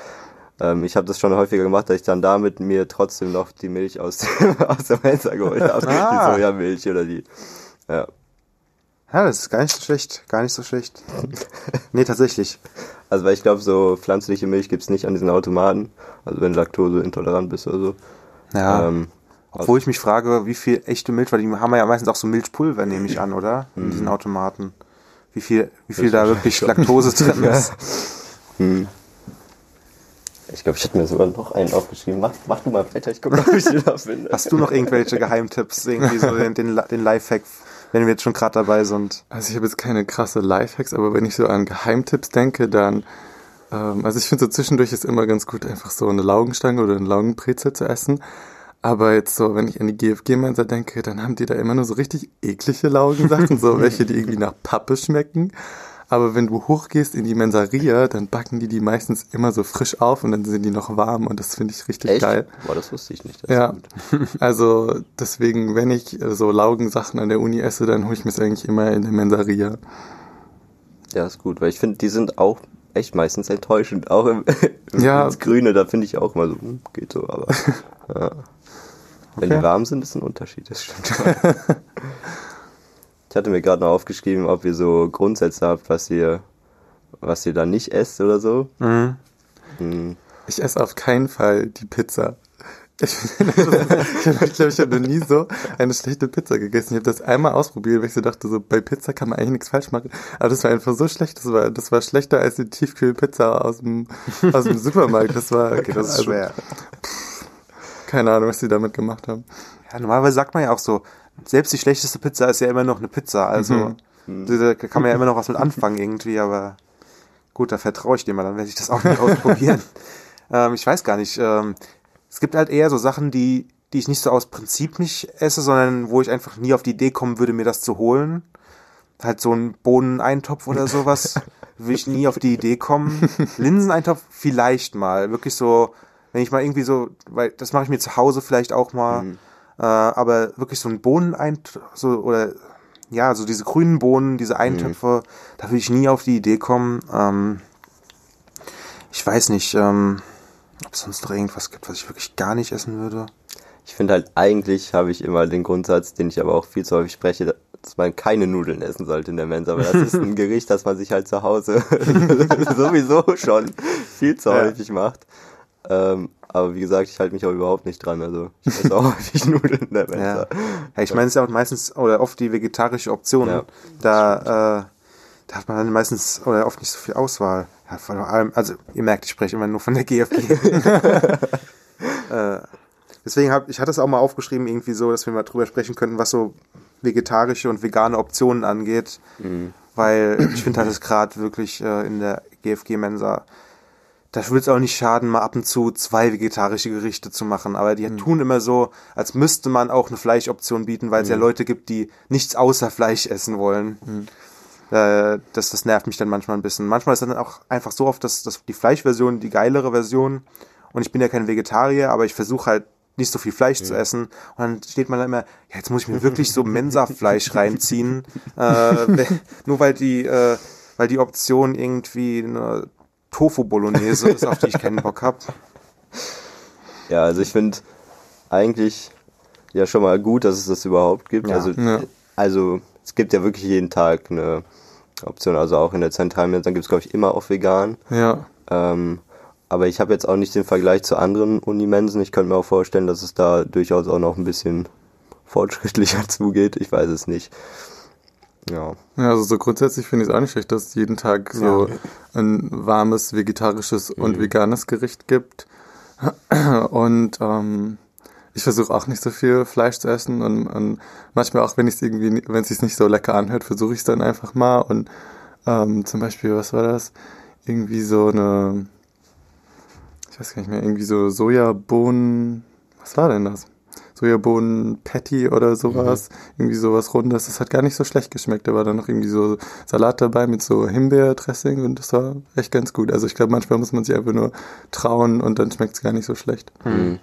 Ähm, ich habe das schon häufiger gemacht, dass ich dann damit mir trotzdem noch die Milch aus, aus der Mensa geholt habe. Ah. Die Sojamilch oder die. Ja. Ja, das ist gar nicht so schlecht. Gar nicht so schlecht. <laughs> Nee, tatsächlich. Also weil ich glaube, so pflanzliche Milch gibt's nicht an diesen Automaten. Also wenn du Laktoseintolerant bist oder so. Ja. Ähm, Obwohl ich mich frage, wie viel echte Milch, weil die haben ja meistens auch so Milchpulver, nehme ich an, oder? In diesen Automaten. Wie viel, wie viel da wirklich Laktose <laughs> drin ist. Ich glaube, ich hätte mir sogar noch einen aufgeschrieben. Mach, mach du mal weiter, ich gucke, ob <laughs> ich den da finde. Hast du noch irgendwelche Geheimtipps, irgendwie so den, den, den Lifehack, wenn wir jetzt schon gerade dabei sind? Also ich habe jetzt keine krasse Lifehacks, aber wenn ich so an Geheimtipps denke, dann, ähm, also ich finde so zwischendurch ist immer ganz gut, einfach so eine Laugenstange oder eine Laugenbrezel zu essen. Aber jetzt so, wenn ich an die GFG-Mensa denke, dann haben die da immer nur so richtig eklige Laugensachen, so <laughs> welche, die irgendwie nach Pappe schmecken. Aber wenn du hochgehst in die Mensaria, dann backen die die meistens immer so frisch auf und dann sind die noch warm und das finde ich richtig Echt? geil. Boah, das wusste ich nicht. Ja, <laughs> also deswegen, wenn ich äh, so Laugensachen an der Uni esse, dann hole ich mir es eigentlich immer in der Mensaria. Ja, ist gut, weil ich finde, die sind auch echt meistens enttäuschend. Auch im, <laughs> im Ja. ins Grüne, da finde ich auch immer so, hm, geht so, aber. <laughs> ja. Wenn Okay. die warm sind, ist ein Unterschied, das stimmt. Ich hatte mir gerade noch aufgeschrieben, ob ihr so Grundsätze habt, was ihr was ihr dann nicht esst oder so. Mhm. Hm. Ich esse auf keinen Fall die Pizza. <laughs> Ich, <laughs> ich glaube, ich, habe noch nie so eine schlechte Pizza gegessen. Ich habe das einmal ausprobiert, weil ich so dachte, so bei Pizza kann man eigentlich nichts falsch machen. Aber das war einfach so schlecht. Das war, das war schlechter als die Tiefkühlpizza aus dem, aus dem Supermarkt. Das war Okay, das ist also, schwer. Keine Ahnung, was die damit gemacht haben. Ja, normalerweise sagt man ja auch so, selbst die schlechteste Pizza ist ja immer noch eine Pizza. Also da kann man ja immer noch was mit anfangen irgendwie, aber gut, da vertraue ich dir mal, dann werde ich das auch nicht <laughs> ausprobieren. ähm, ich weiß gar nicht. Ähm, es gibt halt eher so Sachen, die, die ich nicht so aus Prinzip nicht esse, sondern wo ich einfach nie auf die Idee kommen würde, mir das zu holen. Halt so ein Bohneneintopf oder sowas. <laughs> Würde ich nie auf die Idee kommen. Linseneintopf vielleicht mal. Wirklich so, wenn ich mal irgendwie so, weil das mache ich mir zu Hause vielleicht auch mal. Äh, aber wirklich so ein Bohneneintopf, so, oder ja, so diese grünen Bohnen, diese Eintöpfe, da würde ich nie auf die Idee kommen. Ähm, ich weiß nicht, ähm, ob es sonst noch irgendwas gibt, was ich wirklich gar nicht essen würde. Ich finde halt, eigentlich habe ich immer den Grundsatz, den ich aber auch viel zu häufig spreche, dass man keine Nudeln essen sollte in der Mensa, aber das ist ein <laughs> Gericht, das man sich halt zu Hause <laughs> sowieso schon viel zu Ja. häufig macht. Ähm, aber wie gesagt, ich halte mich auch überhaupt nicht dran. Also ich esse auch <laughs> häufig Nudeln in der Mensa. Ja. ja ich meine, es ist ja auch meistens oder oft die vegetarische Option. Ja, da, äh, da hat man dann meistens oder oft nicht so viel Auswahl. Ja, vor allem, also ihr merkt, ich spreche immer nur von der GFG. <laughs> <laughs> äh, deswegen habe ich hatte es auch mal aufgeschrieben, irgendwie so, dass wir mal drüber sprechen könnten, was so vegetarische und vegane Optionen angeht. Weil ich finde halt es gerade wirklich äh, in der GFG-Mensa, da würde es auch nicht schaden, mal ab und zu zwei vegetarische Gerichte zu machen. Aber die tun immer so, als müsste man auch eine Fleischoption bieten, weil es ja Leute gibt, die nichts außer Fleisch essen wollen. Äh, das, das nervt mich dann manchmal ein bisschen. Manchmal ist dann auch einfach so oft, dass, dass die Fleischversion die geilere Version. Und ich bin ja kein Vegetarier, aber ich versuche halt nicht so viel Fleisch zu essen. Und dann steht man dann immer, ja, jetzt muss ich mir wirklich so Mensa-Fleisch reinziehen. Äh, <laughs> nur weil die, äh, weil die Option irgendwie eine Tofu-Bolognese ist, auf die ich keinen Bock hab. <laughs> Ja, also ich finde eigentlich ja schon mal gut, dass es das überhaupt gibt. Ja. Also, Ja. also es gibt ja wirklich jeden Tag eine Option, also auch in der zentralen Mensa gibt es, glaube ich, immer auch vegan. Ja. Ähm, aber ich habe jetzt auch nicht den Vergleich zu anderen Unimensen. Ich könnte mir auch vorstellen, dass es da durchaus auch noch ein bisschen fortschrittlicher <laughs> zugeht. Ich weiß es nicht. Ja. Ja, also so grundsätzlich finde ich es auch nicht schlecht, dass es jeden Tag so Ja. ein warmes, vegetarisches und veganes Gericht gibt. Und ähm, ich versuche auch nicht so viel Fleisch zu essen und, und manchmal auch, wenn ich es irgendwie, wenn es sich nicht so lecker anhört, versuche ich es dann einfach mal. Und ähm, zum Beispiel, was war das? Irgendwie so eine, ich weiß gar nicht mehr, irgendwie so Sojabohnen, was war denn das? Sojabohnen-Patty oder sowas. Irgendwie sowas Rundes. Das hat gar nicht so schlecht geschmeckt. Da war dann noch irgendwie so Salat dabei mit so Himbeer-Dressing und das war echt ganz gut. Also ich glaube, manchmal muss man sich einfach nur trauen und dann schmeckt es gar nicht so schlecht. Mhm.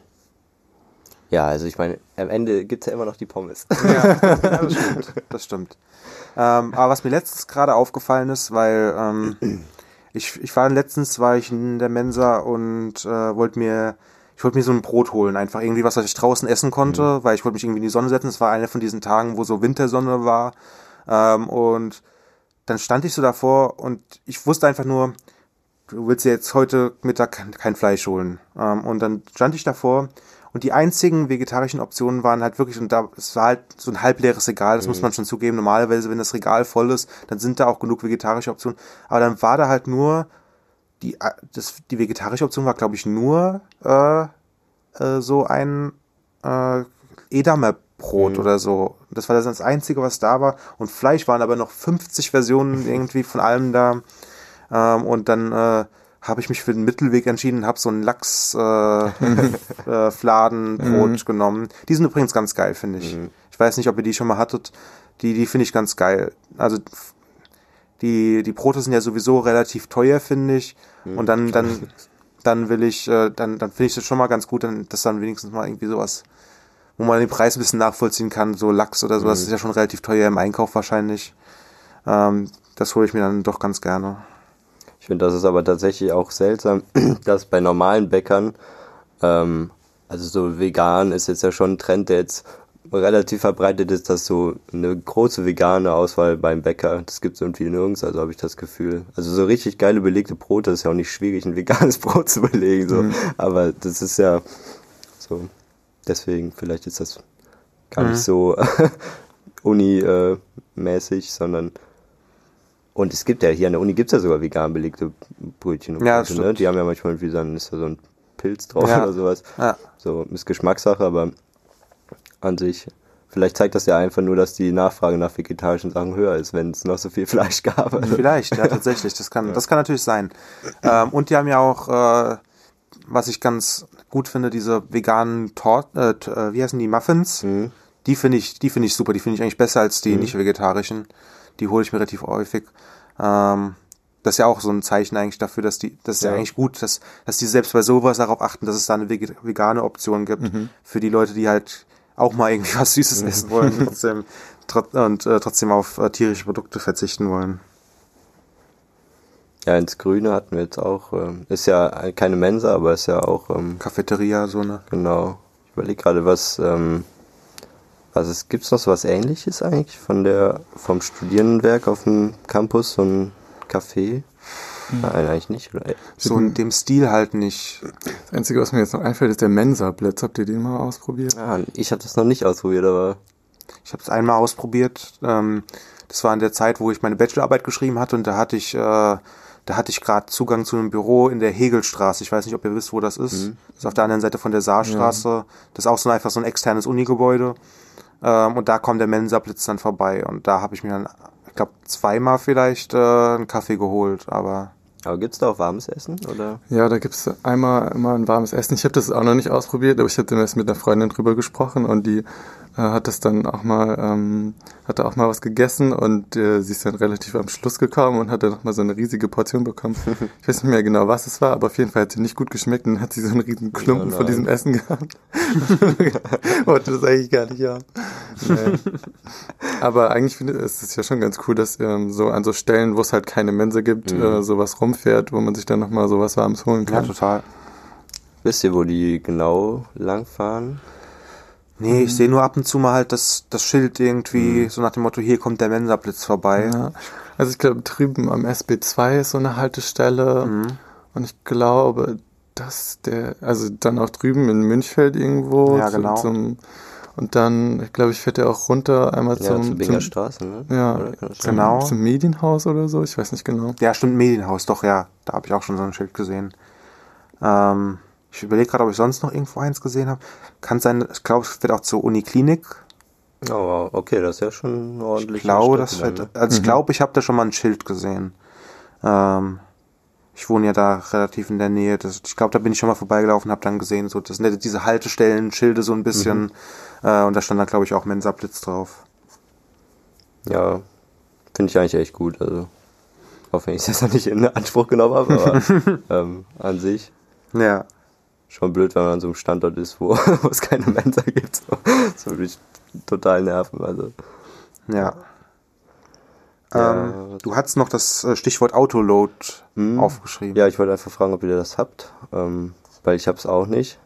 Ja, also ich meine, am Ende gibt's ja immer noch die Pommes. Ja, das stimmt. Das stimmt. Ähm, aber was mir letztens gerade aufgefallen ist, weil ähm, ich, ich war letztens war ich in der Mensa und äh, wollte mir ich wollte mir so ein Brot holen, einfach irgendwie was, was ich draußen essen konnte, weil ich wollte mich irgendwie in die Sonne setzen. Es war einer von diesen Tagen, wo so Wintersonne war. Ähm, und dann stand ich so davor und ich wusste einfach nur, du willst dir jetzt heute Mittag kein, Fleisch holen. Ähm, und dann stand ich davor und die einzigen vegetarischen Optionen waren halt wirklich, und da, es war halt so ein halbleeres Regal, das muss man schon zugeben. Normalerweise, wenn das Regal voll ist, dann sind da auch genug vegetarische Optionen. Aber dann war da halt nur, die, äh, das, die vegetarische Option war, glaube ich, nur äh, äh, so ein äh, Edamer Brot oder so. Das war das Einzige, was da war. Und Fleisch waren aber noch 50 Versionen <laughs> irgendwie von allem da. Ähm, und dann äh, habe ich mich für den Mittelweg entschieden und habe so ein Lachs äh, <laughs> äh, Fladenbrot genommen. Die sind übrigens ganz geil, finde ich. Ich weiß nicht, ob ihr die schon mal hattet. Die, die finde ich ganz geil. Also die, die Brote sind ja sowieso relativ teuer, finde ich. Und dann, dann, dann will ich, äh, dann, dann finde ich das schon mal ganz gut, dann, dass dann wenigstens mal irgendwie sowas, wo man den Preis ein bisschen nachvollziehen kann, so Lachs oder sowas, ist ja schon relativ teuer im Einkauf wahrscheinlich. Ähm, das hole ich mir dann doch ganz gerne. Ich finde, das ist aber tatsächlich auch seltsam, <clears throat> dass bei normalen Bäckern, ähm, also so vegan ist jetzt ja schon ein Trend, der jetzt relativ verbreitet ist, dass so eine große vegane Auswahl beim Bäcker, das gibt's irgendwie nirgends, also habe ich das Gefühl. Also so richtig geile belegte Brote ist ja auch nicht schwierig, ein veganes <laughs> Brot zu belegen, so. Mhm. Aber das ist ja so, deswegen, vielleicht ist das gar Mhm. nicht so <laughs> Uni-mäßig, sondern und es gibt ja hier an der Uni gibt's ja sogar vegan belegte Brötchen und Ja, das ne? Die haben ja manchmal irgendwie dann ist da so ein Pilz drauf Ja. oder sowas. Ja. So, ist Geschmackssache, aber an sich, vielleicht zeigt das ja einfach nur, dass die Nachfrage nach vegetarischen Sachen höher ist, wenn es noch so viel <laughs> Fleisch gab. Vielleicht, ja, tatsächlich. Das kann, das kann natürlich sein. Ähm, und die haben ja auch, äh, was ich ganz gut finde, diese veganen Torten, äh, äh, wie heißen die, Muffins? Mhm. Die finde ich, die finde ich super. Die finde ich eigentlich besser als die nicht vegetarischen. Die hole ich mir relativ häufig. Ähm, das ist ja auch so ein Zeichen eigentlich dafür, dass die, das ist ja, Ja. eigentlich gut, dass, dass die selbst bei sowas darauf achten, dass es da eine vegane Option gibt für die Leute, die halt auch mal irgendwie <laughs> was Süßes essen wollen und trotzdem, trot, und äh, trotzdem auf äh, tierische Produkte verzichten wollen. Ja, ins Grüne hatten wir jetzt auch, ähm, ist ja keine Mensa, aber ist ja auch, ähm, Cafeteria, so eine. genau. Ich überlege gerade, was, ähm, was es gibt's noch so was ähnliches eigentlich von der, vom Studierendenwerk auf dem Campus, so ein Café? Nein, eigentlich nicht, oder? So in dem Stil halt nicht. Das Einzige, was mir jetzt noch einfällt, ist der Mensa-Blitz. Habt ihr den mal ausprobiert? Ah, ich habe das noch nicht ausprobiert, aber Ich habe es einmal ausprobiert. Ähm, das war in der Zeit, wo ich meine Bachelorarbeit geschrieben hatte und da hatte ich, äh, da hatte ich gerade Zugang zu einem Büro in der Hegelstraße. Ich weiß nicht, ob ihr wisst, wo das ist. Das ist auf der anderen Seite von der Saarstraße. Das ist auch so ein, einfach so ein externes Unigebäude. Ähm, und da kommt der Mensa-Blitz dann vorbei. Und da habe ich mir dann, ich glaube, zweimal vielleicht äh, einen Kaffee geholt. Aber Aber gibt's da auch warmes Essen? Oder? Ja, da gibt's einmal immer ein warmes Essen. Ich habe das auch noch nicht ausprobiert, aber ich hatte erst mit einer Freundin drüber gesprochen und die äh, hat das dann auch mal, ähm, hatte auch mal was gegessen und äh, sie ist dann relativ am Schluss gekommen und hat dann noch mal so eine riesige Portion bekommen. <laughs> ich weiß nicht mehr genau, was es war, aber auf jeden Fall hat sie nicht gut geschmeckt und hat sie so einen riesen Klumpen Oh von diesem Essen gehabt. <laughs> Wollte das eigentlich gar nicht haben. Nee. Aber eigentlich finde ich, es ist ja schon ganz cool, dass ähm, so an so Stellen, wo es halt keine Mensa gibt, äh, sowas rumfährt, wo man sich dann nochmal sowas Warmes holen ja, kann. total. Wisst ihr, wo die genau langfahren? Nee, ich sehe nur ab und zu mal halt das, das Schild irgendwie, so nach dem Motto, hier kommt der Mensa-Blitz vorbei. Ja. Also ich glaube, drüben am SB2 ist so eine Haltestelle Mhm. und ich glaube, dass der, also dann auch drüben in Münchfeld irgendwo. Ja, genau. Zum, und dann, ich glaube, ich fährt der auch runter einmal Ja, zum, zur Straße, ne? ja? Genau. zum Medienhaus oder so, ich weiß nicht genau. Ja, stimmt, Medienhaus, doch, ja. Da habe ich auch schon so ein Schild gesehen. Ähm, ich überlege gerade, ob ich sonst noch irgendwo eins gesehen habe. Kann sein, ich glaube, es wird auch zur Uniklinik. Oh, okay, das ist ja schon ordentlich. Ich glaube, das wird, also ich glaube, ich habe da schon mal ein Schild gesehen. Ähm, ich wohne ja da relativ in der Nähe. Das, ich glaube, da bin ich schon mal vorbeigelaufen, habe dann gesehen, so das sind diese Haltestellen, Schilde so ein bisschen. Äh, und da stand dann, glaube ich, auch Mensa Blitz drauf. Ja, finde ich eigentlich echt gut. Also, auch wenn ich das <laughs> nicht in Anspruch genommen habe, aber <laughs> ähm, an sich Ja. schon blöd, wenn man an so einem Standort ist, wo, <laughs> wo es keine Mensa gibt. So. Das würde mich total nerven. Also, Ja. Ja, Ähm, du hast noch das äh, Stichwort Autoload Hm. aufgeschrieben. ja, ich wollte einfach fragen, ob ihr das habt, ähm, weil ich habe es auch nicht.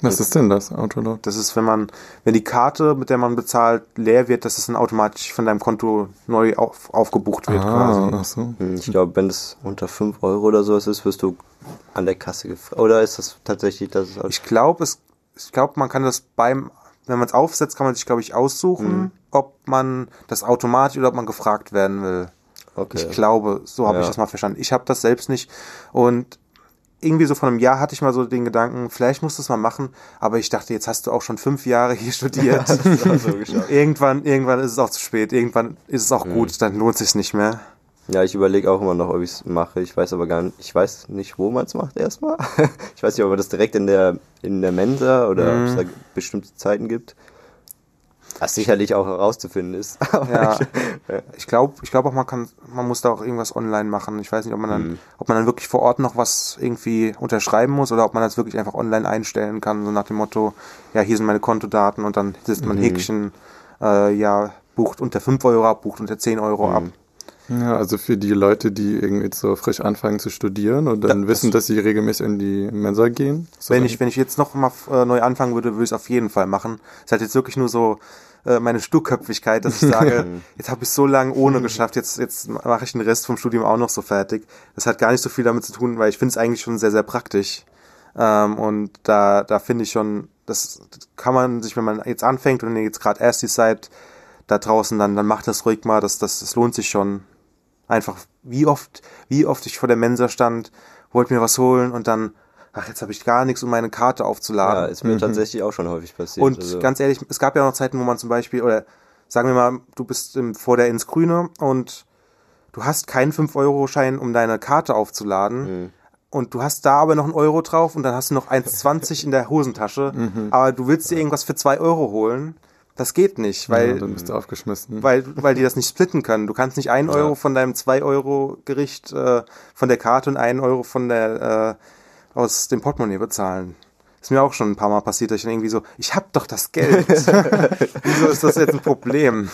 Was ist denn das, Autoload? Das ist, wenn man, wenn die Karte, mit der man bezahlt, leer wird, dass es dann automatisch von deinem Konto neu auf, aufgebucht wird Ah, quasi. ach so. Hm, Ich glaube, wenn es unter 5 Euro oder sowas ist, wirst du an der Kasse gefragt. Oder ist das tatsächlich, dass es Ich glaube, es, ich glaube, man kann das beim, wenn man es aufsetzt, kann man sich, glaube ich, aussuchen, ob man das automatisch oder ob man gefragt werden will. okay. Ich glaube, so habe Ja. ich das mal verstanden. Ich habe das selbst nicht und irgendwie so vor einem Jahr hatte ich mal so den Gedanken, vielleicht musst du es mal machen, aber ich dachte, jetzt hast du auch schon fünf Jahre hier studiert. <laughs> So irgendwann, irgendwann ist es auch zu spät, irgendwann ist es auch Mhm. gut, dann lohnt es sich nicht mehr. Ja, ich überlege auch immer noch, ob ich es mache. Ich weiß aber gar nicht, ich weiß nicht, wo man es macht erstmal. <laughs> ich weiß nicht, ob man das direkt in der, in der Mensa oder ob es da bestimmte Zeiten gibt. Was sicherlich auch herauszufinden ist. <laughs> Ja. ich- glaube, ich glaube auch, man kann, man muss da auch irgendwas online machen. Ich weiß nicht, ob man dann, Mhm. ob man dann wirklich vor Ort noch was irgendwie unterschreiben muss oder ob man das wirklich einfach online einstellen kann, so nach dem Motto, ja, hier sind meine Kontodaten und dann setzt man Mhm. Häkchen, äh, ja, bucht unter 5 Euro ab, bucht unter 10 Euro ab. Ja, also für die Leute, die irgendwie so frisch anfangen zu studieren und dann Da- wissen, das- dass sie regelmäßig in die Mensa gehen. So Wenn ich, wenn ich jetzt noch mal äh, neu anfangen würde, würde ich es auf jeden Fall machen. Es ist halt jetzt wirklich nur so äh, meine Sturköpfigkeit, dass ich sage, <laughs> jetzt habe ich so lange ohne geschafft, jetzt, jetzt mache ich den Rest vom Studium auch noch so fertig. Das hat gar nicht so viel damit zu tun, weil ich finde es eigentlich schon sehr, sehr praktisch. Ähm, und da, da finde ich schon, das kann man sich, wenn man jetzt anfängt und jetzt gerade Erstis seid, da draußen, dann, dann macht das ruhig mal, das, das, das lohnt sich schon. Einfach, wie oft, wie oft ich vor der Mensa stand, wollte mir was holen und dann, ach, jetzt habe ich gar nichts, um meine Karte Ja, aufzuladen. ist mir tatsächlich auch schon häufig passiert. und also, ganz ehrlich, es gab ja noch Zeiten, wo man zum Beispiel, oder sagen wir mal, du bist im, vor der ins Grüne und du hast keinen 5-Euro-Schein, um deine Karte aufzuladen. Mhm. Und du hast da aber noch einen Euro drauf und dann hast du noch 1,20 in der Hosentasche. <laughs> Mhm. Aber du willst dir irgendwas für 2 Euro holen. Das geht nicht, weil ja, dann bist du aufgeschmissen. weil, weil die das nicht splitten können. Du kannst nicht ein Euro von deinem 2-Euro-Gericht äh, von der Karte und einen Euro von der äh, aus dem Portemonnaie bezahlen. Ist mir auch schon ein paar Mal passiert, dass ich dann irgendwie so, ich hab doch das Geld. <laughs> Wieso ist das jetzt ein Problem?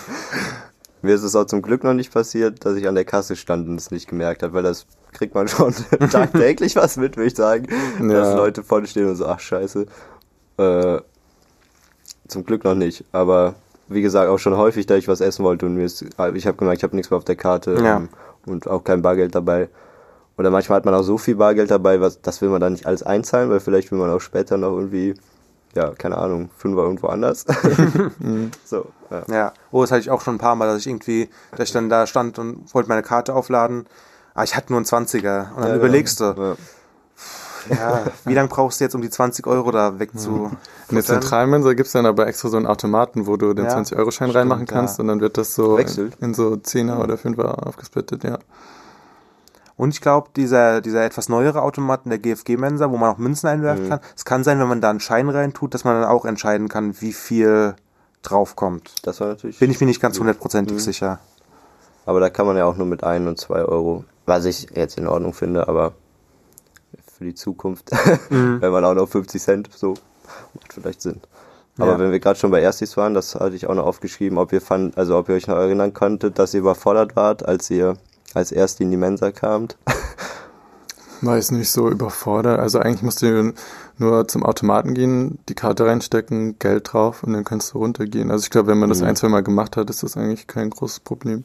Mir ist es auch zum Glück noch nicht passiert, dass ich an der Kasse stand und es nicht gemerkt habe, weil das kriegt man schon <laughs> tagtäglich was mit, würde ich sagen. Dass Ja. Leute vorne stehen und so, ach scheiße. Äh, zum Glück noch nicht, aber wie gesagt, auch schon häufig, da ich was essen wollte und mir ist, ich habe gemerkt, ich habe nichts mehr auf der Karte Ja. ähm, und auch kein Bargeld dabei. Oder manchmal hat man auch so viel Bargeld dabei, was, das will man dann nicht alles einzahlen, weil vielleicht will man auch später noch irgendwie, ja, keine Ahnung, Fünfer irgendwo anders. <laughs> <laughs> so, ja. Ja, oh, das hatte ich auch schon ein paar Mal, dass ich irgendwie, dass ich dann da stand und wollte meine Karte aufladen. Ah, ich hatte nur einen 20er. Und dann Ja, überlegst du, Ja. ja, wie lange brauchst du jetzt, um die 20 Euro da wegzu... In der Zentralmensa gibt's dann aber extra so einen Automaten, wo du den Ja, 20-Euro-Schein stimmt, reinmachen ja. kannst und dann wird das so Wechselt. in so 10er oder 5er aufgesplittet, ja. Und ich glaube, dieser, dieser etwas neuere Automat in der GFG-Mensa, wo man auch Münzen einwerfen kann, es kann sein, wenn man da einen Schein reintut, dass man dann auch entscheiden kann, wie viel draufkommt. Das war natürlich. Bin ich mir nicht ganz hundertprozentig sicher. Aber da kann man ja auch nur mit 1 und 2 Euro, was ich jetzt in Ordnung finde, aber für die Zukunft, <laughs> wenn man auch noch 50 Cent, so, macht vielleicht Sinn. Aber Ja. wenn wir gerade schon bei Erstis waren, das hatte ich auch noch aufgeschrieben, ob ihr fand, also ob ihr euch noch erinnern konntet, dass ihr überfordert wart, als ihr als Ersti in die Mensa kamt. <laughs> War jetzt nicht so überfordert. Also eigentlich musst du nur zum Automaten gehen, die Karte reinstecken, Geld drauf und dann kannst du runtergehen. Also ich glaube, wenn man das ein, zwei Mal gemacht hat, ist das eigentlich kein großes Problem.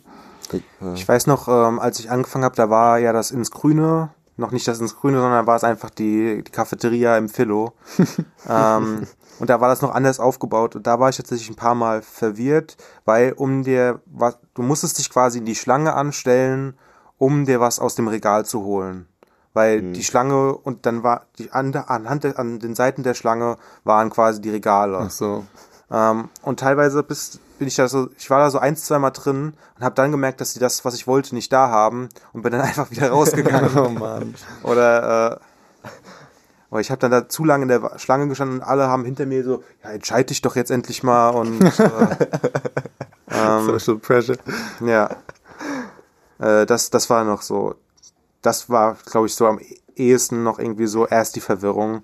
Ich weiß noch, ähm, als ich angefangen habe, da war ja das ins Grüne, noch nicht das ins Grüne, sondern war es einfach die, die Cafeteria im Philo. <laughs> ähm, und da war das noch anders aufgebaut. Und da war ich tatsächlich ein paar Mal verwirrt, weil um dir was, du musstest dich quasi in die Schlange anstellen, um dir was aus dem Regal zu holen. Weil die Schlange und dann war die an, anhand der, an den Seiten der Schlange waren quasi die Regale. Ach so. Ähm, und teilweise bis, bin ich da so, ich war da so ein, zwei Mal drin und habe dann gemerkt, dass sie das, was ich wollte, nicht da haben und bin dann <laughs> einfach wieder rausgegangen. <laughs> Oh Mann. Oder äh, aber ich habe dann da zu lange in der Schlange gestanden und alle haben hinter mir so, ja, entscheid dich doch jetzt endlich mal und äh, <laughs> ähm, Social Pressure. ja. Äh, das, das war noch so, das war, glaube ich, so am ehesten noch irgendwie so erst die Verwirrung.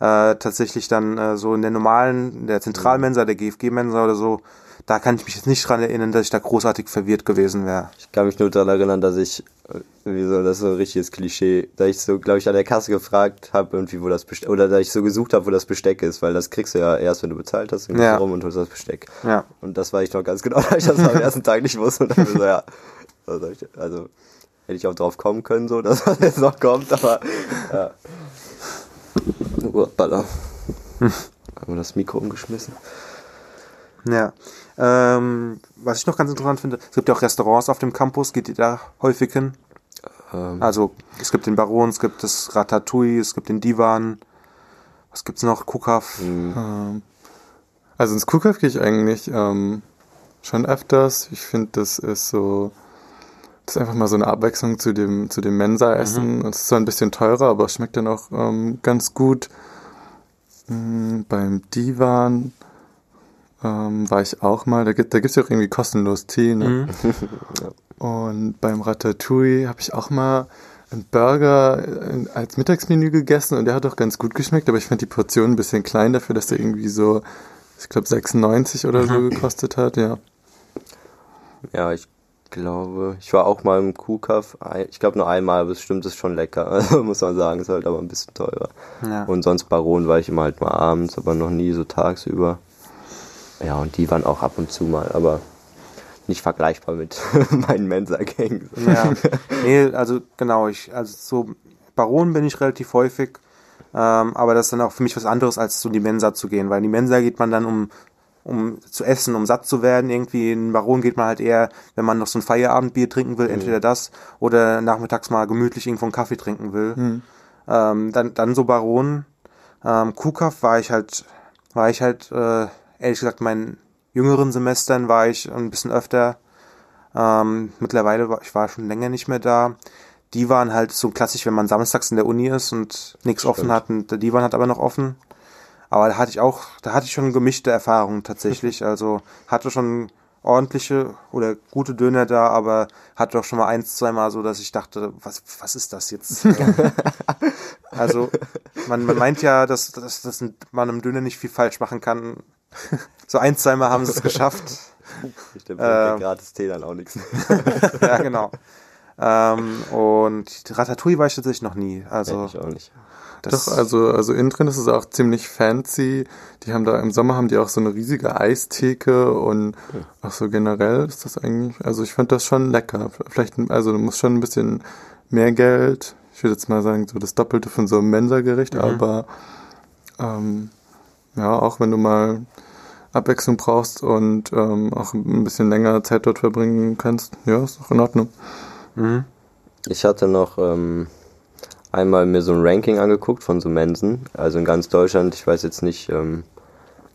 Äh, tatsächlich dann äh, so in der normalen, der Zentralmensa, der GFG-Mensa oder so, da kann ich mich jetzt nicht dran erinnern, dass ich da großartig verwirrt gewesen wäre. Ich kann mich nur daran erinnern, dass ich, äh, wie so, das ist so ein richtiges Klischee, da ich so, glaube ich, an der Kasse gefragt habe, irgendwie, wo das Besteck, oder da ich so gesucht habe, wo das Besteck ist, weil das kriegst du ja erst, wenn du bezahlt hast, dann gehst Ja. rum und holst das Besteck. Ja. Und das war ich noch ganz genau, <laughs> da ich das am ersten Tag nicht wusste und dann so, ja, also, hätte ich auch drauf kommen können, so, dass <laughs> das jetzt noch kommt, aber, ja. Oh, Baller. Haben wir das Mikro umgeschmissen? Ja. Ähm, was ich noch ganz interessant finde, es gibt ja auch Restaurants auf dem Campus, geht ihr da häufig hin? Ähm, Also es gibt den Baron, es gibt das Ratatouille, es gibt den Divan. Was gibt's noch? Kukav. Ähm, also ins Kuhkauf gehe ich eigentlich ähm, schon öfters. Ich finde, das ist so, das ist einfach mal so eine Abwechslung zu dem, zu dem Mensa-Essen. Es ist zwar ein bisschen teurer, aber es schmeckt dann auch ähm, ganz gut. Mm, beim Divan ähm, war ich auch mal. Da gibt da gibt's ja auch irgendwie kostenlos Tee. Ne? <laughs> Und beim Ratatouille habe ich auch mal einen Burger äh, als Mittagsmenü gegessen und der hat auch ganz gut geschmeckt, aber ich fand die Portion ein bisschen klein dafür, dass der irgendwie so, ich glaube 96 oder so gekostet hat, ja. Ja, ich glaube, ich war auch mal im Kuhkaff. Ich glaube nur einmal, aber bestimmt ist schon lecker. Also <laughs> muss man sagen, ist halt aber ein bisschen teurer. Ja. Und sonst Baron war ich immer halt mal abends, aber noch nie so tagsüber. Ja, und die waren auch ab und zu mal, aber nicht vergleichbar mit <laughs> meinen Mensa-Gängen. Ja, nee, also genau, ich, also so Baron bin ich relativ häufig, ähm, aber das ist dann auch für mich was anderes, als zu die Mensa zu gehen, weil in die Mensa geht man dann um um zu essen, um satt zu werden. Irgendwie in Baron geht man halt eher, wenn man noch so ein Feierabendbier trinken will, entweder das oder nachmittags mal gemütlich irgendwo einen Kaffee trinken will. Mhm. Ähm, dann, dann so Baron. Ähm, Kuhkaff war ich halt, war ich halt, äh, ehrlich gesagt, meinen jüngeren Semestern war ich ein bisschen öfter. Ähm, mittlerweile war ich war schon länger nicht mehr da. Die waren halt so klassisch, wenn man samstags in der Uni ist und nichts offen hat. Und die waren halt aber noch offen. Aber da hatte ich auch, da hatte ich schon gemischte Erfahrungen tatsächlich. Also hatte schon ordentliche oder gute Döner da, aber hatte doch schon mal eins, zweimal so, dass ich dachte, was, was ist das jetzt? also man, man meint ja, dass, dass, dass man im Döner nicht viel falsch machen kann. So ein, zweimal haben sie es geschafft. Ich denke, äh, gratis Tee dann auch nichts. ja, genau. Ähm, und Ratatouille war ich tatsächlich noch nie. Also ich auch nicht. Doch, also, also innen drin ist es auch ziemlich fancy. Die haben da im Sommer haben die auch so eine riesige Eistheke und Ja. auch so generell ist das eigentlich, also ich fand das schon lecker. Vielleicht, also du musst schon ein bisschen mehr Geld, ich würde jetzt mal sagen, so das Doppelte von so einem Mensa-Gericht, Mhm. aber ähm, ja, auch wenn du mal Abwechslung brauchst und ähm, auch ein bisschen länger Zeit dort verbringen kannst, ja, ist doch in Ordnung. Mhm. Ich hatte noch ähm, einmal mir so ein Ranking angeguckt von so Mensen, also in ganz Deutschland. Ich weiß jetzt nicht ähm,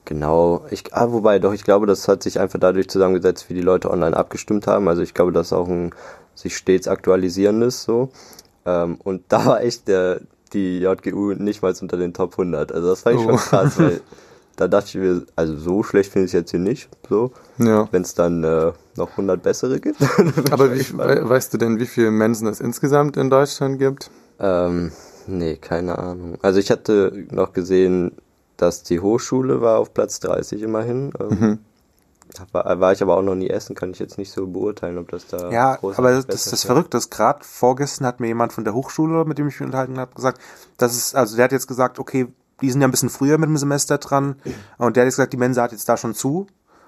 genau. Ich, ah, wobei doch, ich glaube, das hat sich einfach dadurch zusammengesetzt, wie die Leute online abgestimmt haben. Also ich glaube, das ist auch ein sich stets aktualisierendes so. Ähm, und <laughs> da war echt der die JGU nicht mal unter den Top 100. Also das fand ich Oh. schon krass, weil <laughs> da dachte ich mir, also so schlecht finde ich es jetzt hier nicht. So, Ja. wenn es dann äh, noch 100 bessere gibt. <laughs> Aber wie, we- weißt du denn, wie viele Mensen es insgesamt in Deutschland gibt? Ähm, nee, keine Ahnung. Also ich hatte noch gesehen, dass die Hochschule war auf Platz 30 immerhin. Ähm, Mhm. war, war ich aber auch noch nie essen, kann ich jetzt nicht so beurteilen, ob das da Ja, aber das, das ist. Verrückte ist, gerade vorgestern hat mir jemand von der Hochschule, mit dem ich mich unterhalten habe, gesagt, das ist, also der hat jetzt gesagt, okay, die sind ja ein bisschen früher mit dem Semester dran und der hat jetzt gesagt, die Mensa hat jetzt da schon zu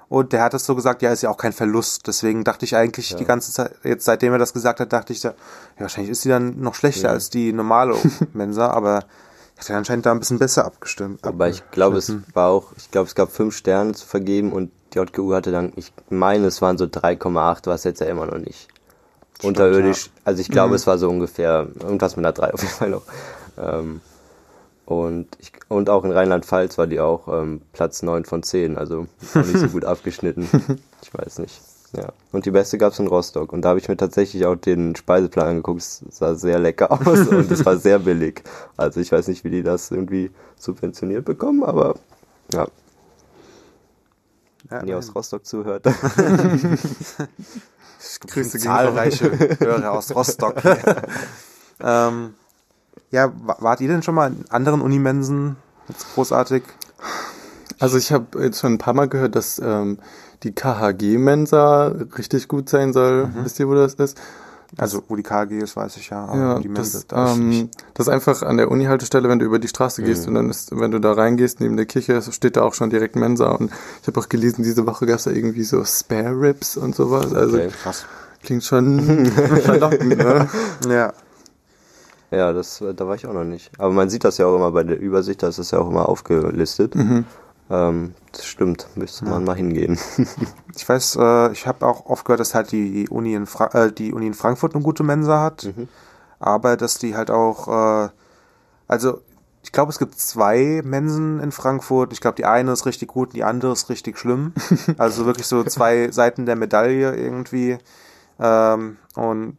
und der hat das so gesagt, ja, ist ja auch kein Verlust, deswegen dachte ich eigentlich die ganze Zeit, jetzt seitdem er das gesagt hat, dachte ich, ja, wahrscheinlich ist die dann noch schlechter als die normale Mensa, <laughs> aber hat er anscheinend da ein bisschen besser abgestimmt. Aber ich glaube, es war auch, ich glaube, es gab fünf Sterne zu vergeben und die JGU hatte dann, ich meine, es waren so 3,8, was jetzt ja immer noch nicht. Unterirdisch, also ich Mhm. glaube, es war so ungefähr irgendwas mit einer 3 auf jeden Fall noch. Ähm, und, ich, und auch in Rheinland-Pfalz war die auch ähm, Platz 9 von 10, also auch nicht so gut <laughs> abgeschnitten. <laughs> Ich weiß nicht. Ja. Und die beste gab es in Rostock. Und da habe ich mir tatsächlich auch den Speiseplan angeguckt. Es sah sehr lecker <laughs> aus und es war sehr billig. Also ich weiß nicht, wie die das irgendwie subventioniert bekommen, aber ja, Ja, wenn ihr aus Rostock zuhört. Grüße zahlreiche Hörer aus Rostock. ähm, ja, wa- wart ihr denn schon mal in anderen Unimensen? Jetzt großartig. Also ich habe jetzt schon ein paar Mal gehört, dass ähm, die KHG-Mensa richtig gut sein soll. Wisst ihr, wo das ist? Also, wo die KG ist, weiß ich ja. Aber Ja, die Mensa, das, ähm, das ist einfach an der Uni-Haltestelle, wenn du über die Straße gehst und dann ist, wenn du da reingehst, neben der Kirche, steht da auch schon direkt Mensa. Und ich habe auch gelesen, diese Woche gab es da irgendwie so Spare Ribs und sowas. Also Okay. Krass. klingt schon <laughs> verlockend, ne? Ja. Ja, das, da war ich auch noch nicht. Aber man sieht das ja auch immer bei der Übersicht, da ist das ja auch immer aufgelistet. Mhm. Ähm, das stimmt, müsste man mal hingehen. <laughs> Ich weiß, äh, ich habe auch oft gehört, dass halt die Uni in, Fra äh, die Uni in Frankfurt eine gute Mensa hat. Mhm. Aber dass die halt auch, äh, also ich glaube, es gibt zwei Mensen in Frankfurt. Ich glaube, die eine ist richtig gut und die andere ist richtig schlimm. <laughs> Also wirklich so zwei Seiten der Medaille irgendwie. Ähm, und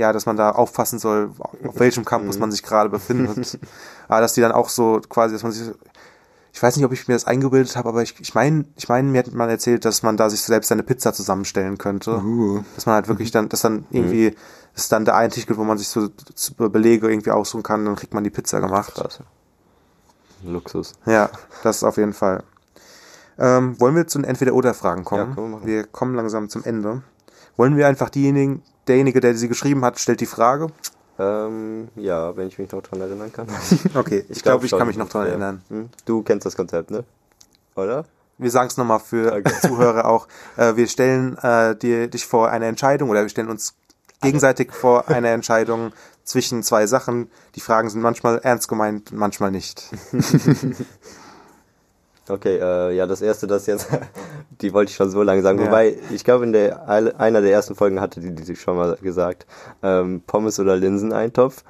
ja, dass man da aufpassen soll, auf welchem Campus man sich gerade <laughs> befindet. Aber dass die dann auch so quasi, dass man sich, ich weiß nicht, ob ich mir das eingebildet habe, aber ich, ich meine, ich meine, mir hat man erzählt, dass man da sich selbst seine Pizza zusammenstellen könnte. Uh. Dass man halt wirklich dann, dass dann irgendwie, dass dann der ein Tisch gibt, wo man sich so Belege irgendwie aussuchen kann, dann kriegt man die Pizza gemacht. Krass. Luxus. Ja, das auf jeden Fall. Ähm, wollen wir zu den Entweder-Oder-Fragen kommen? Ja, wir wir kommen langsam zum Ende. wollen wir einfach diejenigen, derjenige, der sie geschrieben hat, stellt die Frage? Ähm, ja, wenn ich mich noch dran erinnern kann. <laughs> Okay, ich, glaube, ich schon. kann mich noch dran Ja. erinnern. Hm? Du kennst das Konzept, ne? Oder? Wir sagen es nochmal für Okay. <laughs> Zuhörer auch. Äh, wir stellen äh, dir, dich vor eine Entscheidung oder wir stellen uns gegenseitig vor eine <laughs> Entscheidung zwischen zwei Sachen. Die Fragen sind manchmal ernst gemeint manchmal nicht. Okay, äh, ja, das erste, das jetzt, <laughs> die wollte ich schon so lange sagen. Ja. Wobei, ich glaube, in der einer der ersten Folgen hatte die, die schon mal gesagt, ähm, Pommes oder Linseneintopf.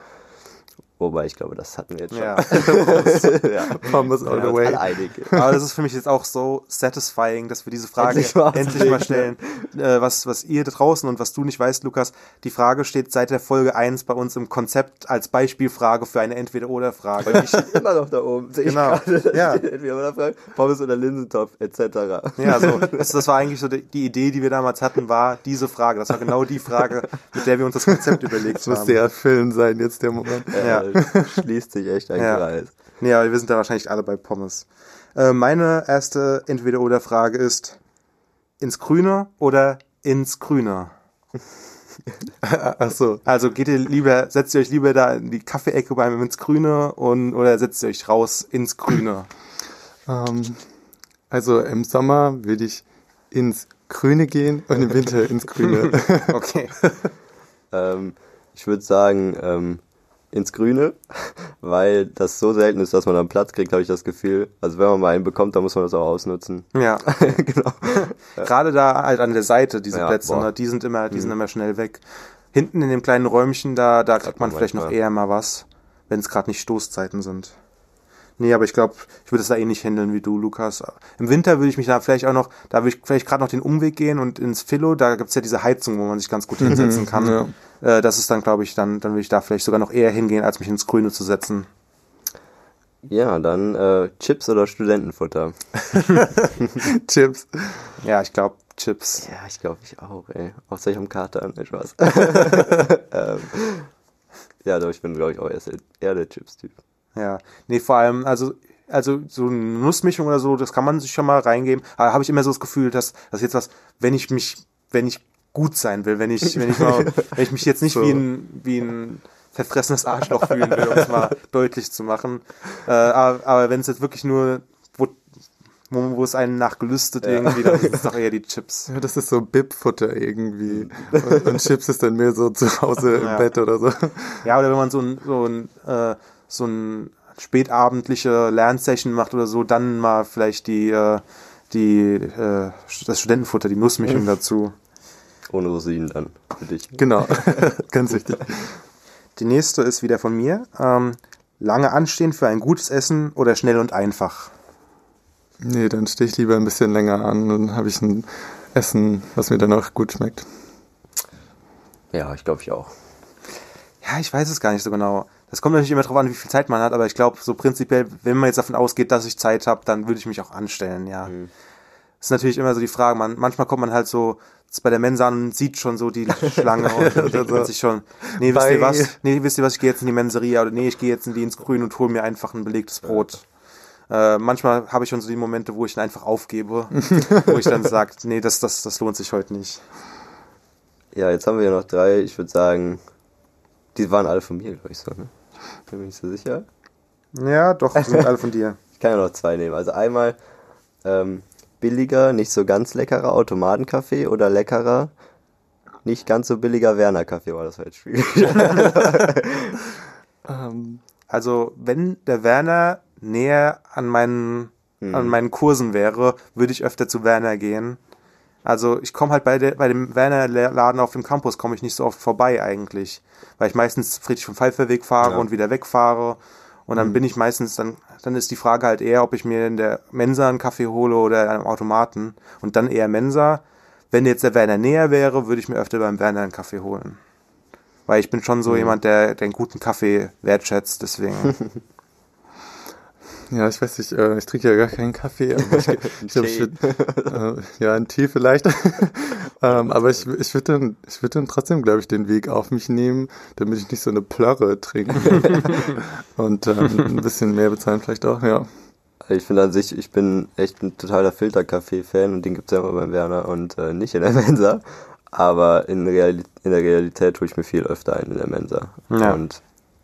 Wobei, ich glaube, das hatten wir jetzt schon. Ja. <laughs> ja. <laughs> Pommes all the way. Aber das ist für mich jetzt auch so satisfying, dass wir diese Frage Endlich mal endlich, mal stellen. Äh, was, was ihr da draußen und was du nicht weißt, Lukas, die Frage steht seit der Folge 1 bei uns im Konzept als Beispielfrage für eine Entweder-Oder-Frage. Ich- <laughs> Immer noch da oben. Sehe Genau. Ja. steht entweder oder Frage, Pommes oder Linsentopf, etc. Ja, so, das, das war eigentlich so die, die Idee, die wir damals hatten, war diese Frage. Das war genau die Frage, mit der wir uns das Konzept überlegt Das muss haben. sehr erfüllend sein, jetzt der Moment. Ja. <laughs> Schließt sich echt ein Ja. Kreis. Nee, aber wir sind da wahrscheinlich alle bei Pommes. Äh, meine erste Entweder-Oder-Frage ist, ins Grüne oder ins Grüne? <laughs> Ach so. Also geht ihr lieber, setzt ihr euch lieber da in die Kaffeeecke beim ins Grüne und oder setzt ihr euch raus ins Grüne? Ähm, also im Sommer würde ich ins Grüne gehen und im Winter ins Grüne. <laughs> Okay. Ähm, ich würde sagen, ähm, ins Grüne, <laughs> weil das so selten ist, dass man dann Platz kriegt, habe ich das Gefühl. Also wenn man mal einen bekommt, dann muss man das auch ausnutzen. Ja. <laughs> genau. <laughs> Gerade da halt an der Seite, diese Ja, Plätze, ne, die sind immer, die sind immer schnell weg. Hinten in dem kleinen Räumchen, da, da kriegt man man vielleicht noch eher mal was, wenn es gerade nicht Stoßzeiten sind. Nee, aber ich glaube, ich würde es da eh nicht handeln wie du, Lukas. Im Winter würde ich mich da vielleicht auch noch, da würde ich vielleicht gerade noch den Umweg gehen und ins Philo, da gibt's ja diese Heizung, wo man sich ganz gut hinsetzen kann. ja. Äh, das ist dann, glaube ich, dann, dann würde ich da vielleicht sogar noch eher hingehen, als mich ins Grüne zu setzen. Ja, dann äh, Chips oder Studentenfutter. <laughs> Chips. Ja, ich glaube, Chips. Ja, ich glaube ich auch, ey. Außer ich am Kater an, Spaß. <laughs> ähm, ja, doch, ich bin, glaube ich, auch erst eher der Chips-Typ. Ja, nee, vor allem, also, also so eine Nussmischung oder so, das kann man sich schon mal reingeben. Aber habe ich immer so das Gefühl, dass das jetzt was, wenn ich mich, wenn ich gut sein will, wenn ich, wenn ich mal, <laughs> wenn ich mich jetzt nicht So. wie ein, wie ein verfressenes Arschloch fühlen will, um es mal <laughs> deutlich zu machen. Äh, aber aber wenn es jetzt wirklich nur, wo, wo, wo es einen nachgelüstet irgendwie, dann sind es doch eher die Chips. Ja, das ist so Bib-Futter irgendwie. <laughs> Und, und Chips ist dann mehr so zu Hause im Ja. Bett oder so. Ja, oder wenn man so ein, so ein, äh, so ein spätabendliche Lernsession macht oder so, dann mal vielleicht die, äh, die, äh, das Studentenfutter, die Nussmischung <laughs> dazu. Ohne Rosinen dann, für dich. Genau. <laughs> <laughs> Ganz wichtig. Die nächste ist wieder von mir. Ähm, lange anstehen für ein gutes Essen oder schnell und einfach. Nee, dann stehe ich lieber ein bisschen länger an und habe ich ein Essen, was mir dann auch gut schmeckt. Ja, ich glaube ich auch. Ja, ich weiß es gar nicht so genau. Das kommt natürlich immer drauf an, wie viel Zeit man hat, aber ich glaube, so prinzipiell, wenn man jetzt davon ausgeht, dass ich Zeit habe, dann würde ich mich auch anstellen, ja. Das ist natürlich immer so die Frage, man, manchmal kommt man halt so bei der Mensa an und sieht schon so die Schlange <laughs> und dann denkt man sich schon, nee, wisst ihr was, nee, wisst ihr was, ich gehe jetzt in die Menseria oder nee, ich gehe jetzt in die ins Grün und hole mir einfach ein belegtes Brot. Äh, manchmal habe ich schon so die Momente, wo ich dann einfach aufgebe, <laughs> wo ich dann sage, nee, das, das, das lohnt sich heute nicht. Ja, jetzt haben wir ja noch drei. Ich würde sagen, die waren alle von mir, glaube ich, so, ne? <laughs> Bin mir nicht so sicher. Ja, doch, sind alle von dir. <laughs> Ich kann ja noch zwei nehmen. Also einmal ähm, billiger, nicht so ganz leckerer Automatenkaffee oder leckerer, nicht ganz so billiger Werner-Kaffee. War das war jetzt schwierig. <laughs> Ähm, Also, wenn der Werner näher an meinen, an meinen Kursen wäre, würde ich öfter zu Werner gehen. Also, ich komme halt bei, der, bei dem Werner-Laden auf dem Campus, komme ich nicht so oft vorbei eigentlich. Weil ich meistens Friedrich vom Pfeifferweg fahre Ja. und wieder wegfahre. Und dann bin ich meistens, dann, dann ist die Frage halt eher, ob ich mir in der Mensa einen Kaffee hole oder in einem Automaten. Und dann eher Mensa. Wenn jetzt der Werner näher wäre, würde ich mir öfter beim Werner einen Kaffee holen. Weil ich bin schon so jemand, der, einen guten Kaffee wertschätzt, deswegen. <laughs> ja, ich weiß nicht, äh, ich trinke ja gar keinen Kaffee, aber ich, <laughs> ich glaube, ich äh, ja, ein Tee vielleicht. <laughs> ähm, aber ich, ich würde dann, ich würde dann trotzdem, glaube ich, den Weg auf mich nehmen, damit ich nicht so eine Plörre trinke. <laughs> Und ähm, ein bisschen mehr bezahlen vielleicht auch, ja. ich finde an sich, ich bin echt ein totaler Filterkaffee-Fan und den gibt's ja immer beim Werner und äh, nicht in der Mensa. Aber in, Reali in der Realität tue ich mir viel öfter ein in der Mensa. Ja. Und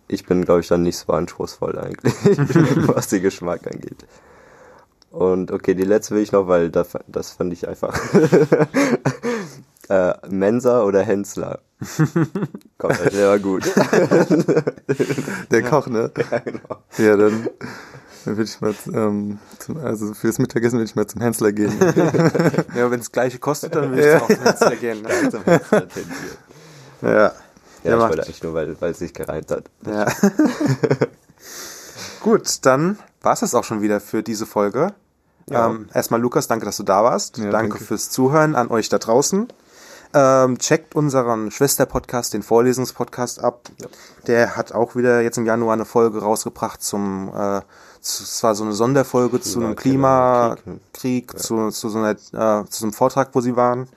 ich bin, glaube ich, dann nicht so anspruchsvoll eigentlich, <laughs> was den Geschmack angeht. Und okay, die letzte will ich noch, weil das, das fand ich einfach. <laughs> äh, Mensa oder Hensler? <laughs> Komm, der war gut. Der Koch, ne? ja, genau. Ja, dann, dann würde ich mal, ähm, zum, also fürs Mittagessen würde ich mal zum Hensler gehen. Ja, wenn es gleiche kostet, dann würde ich auch zum Hensler gehen. Ne? Zum Hensler tendieren. Ja. Ja, Der ich wollte eigentlich nur, weil, weil es sich gereimt hat. ja. <laughs> Gut, dann war es das auch schon wieder für diese Folge. Ja. Ähm, erstmal Lukas, danke, dass du da warst. Ja, danke, danke. fürs Zuhören an euch da draußen. Ähm, checkt unseren Schwester-Podcast, den Vorlesungspodcast ab. Der hat auch wieder jetzt im Januar eine Folge rausgebracht zum, äh, es war so eine Sonderfolge zu einem Klima- Klimakrieg, zu, zu, so einer, äh, zu so einem Vortrag, wo sie waren.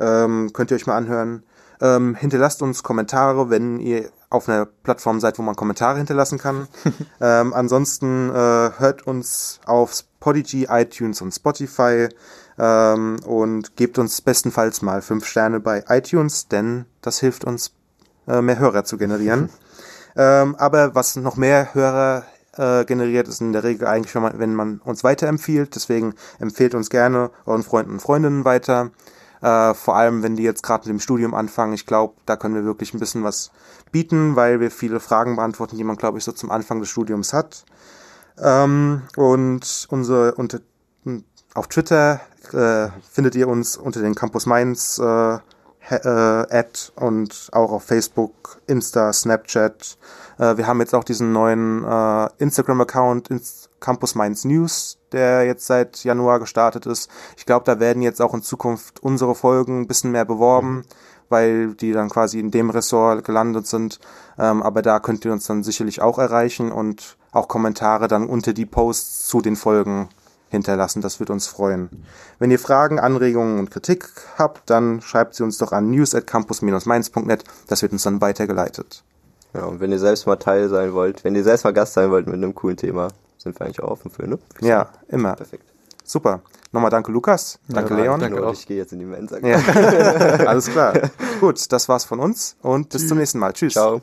Ähm, könnt ihr euch mal anhören. Ähm, hinterlasst uns Kommentare, wenn ihr auf einer Plattform seid, wo man Kommentare hinterlassen kann. <laughs> ähm, ansonsten äh, hört uns auf Podigy, iTunes und Spotify ähm, und gebt uns bestenfalls mal fünf Sterne bei iTunes, denn das hilft uns, äh, mehr Hörer zu generieren. <laughs> ähm, aber was noch mehr Hörer äh, generiert, ist in der Regel eigentlich, wenn man, wenn man uns weiterempfiehlt. Deswegen empfehlt uns gerne euren Freunden und Freundinnen weiter. Äh, vor allem, wenn die jetzt gerade mit dem Studium anfangen. Ich glaube, da können wir wirklich ein bisschen was bieten, weil wir viele Fragen beantworten, die man, glaube ich, so zum Anfang des Studiums hat. Ähm, und unsere unter, auf Twitter äh, findet ihr uns unter den Campus Mainz äh, äh, Ad und auch auf Facebook, Insta, Snapchat. Äh, wir haben jetzt auch diesen neuen äh, Instagram-Account, Ins Campus Mainz News, der jetzt seit Januar gestartet ist. Ich glaube, da werden jetzt auch in Zukunft unsere Folgen ein bisschen mehr beworben, weil die dann quasi in dem Ressort gelandet sind. Ähm, aber da könnt ihr uns dann sicherlich auch erreichen und auch Kommentare dann unter die Posts zu den Folgen hinterlassen. Das wird uns freuen. Wenn ihr Fragen, Anregungen und Kritik habt, dann schreibt sie uns doch an news at campus-mainz.net. Das wird uns dann weitergeleitet. Ja, und wenn ihr selbst mal Teil sein wollt, wenn ihr selbst mal Gast sein wollt mit einem coolen Thema, sind wir eigentlich auch offen für, ne? Ja, immer. Perfekt. Super. Nochmal danke Lukas. Danke Ja, Leon. danke. Auch. ich gehe jetzt in die Mensa. Ja. <laughs> Alles klar. Gut, das war's von uns und bis zum nächsten Mal. Tschüss. Ciao.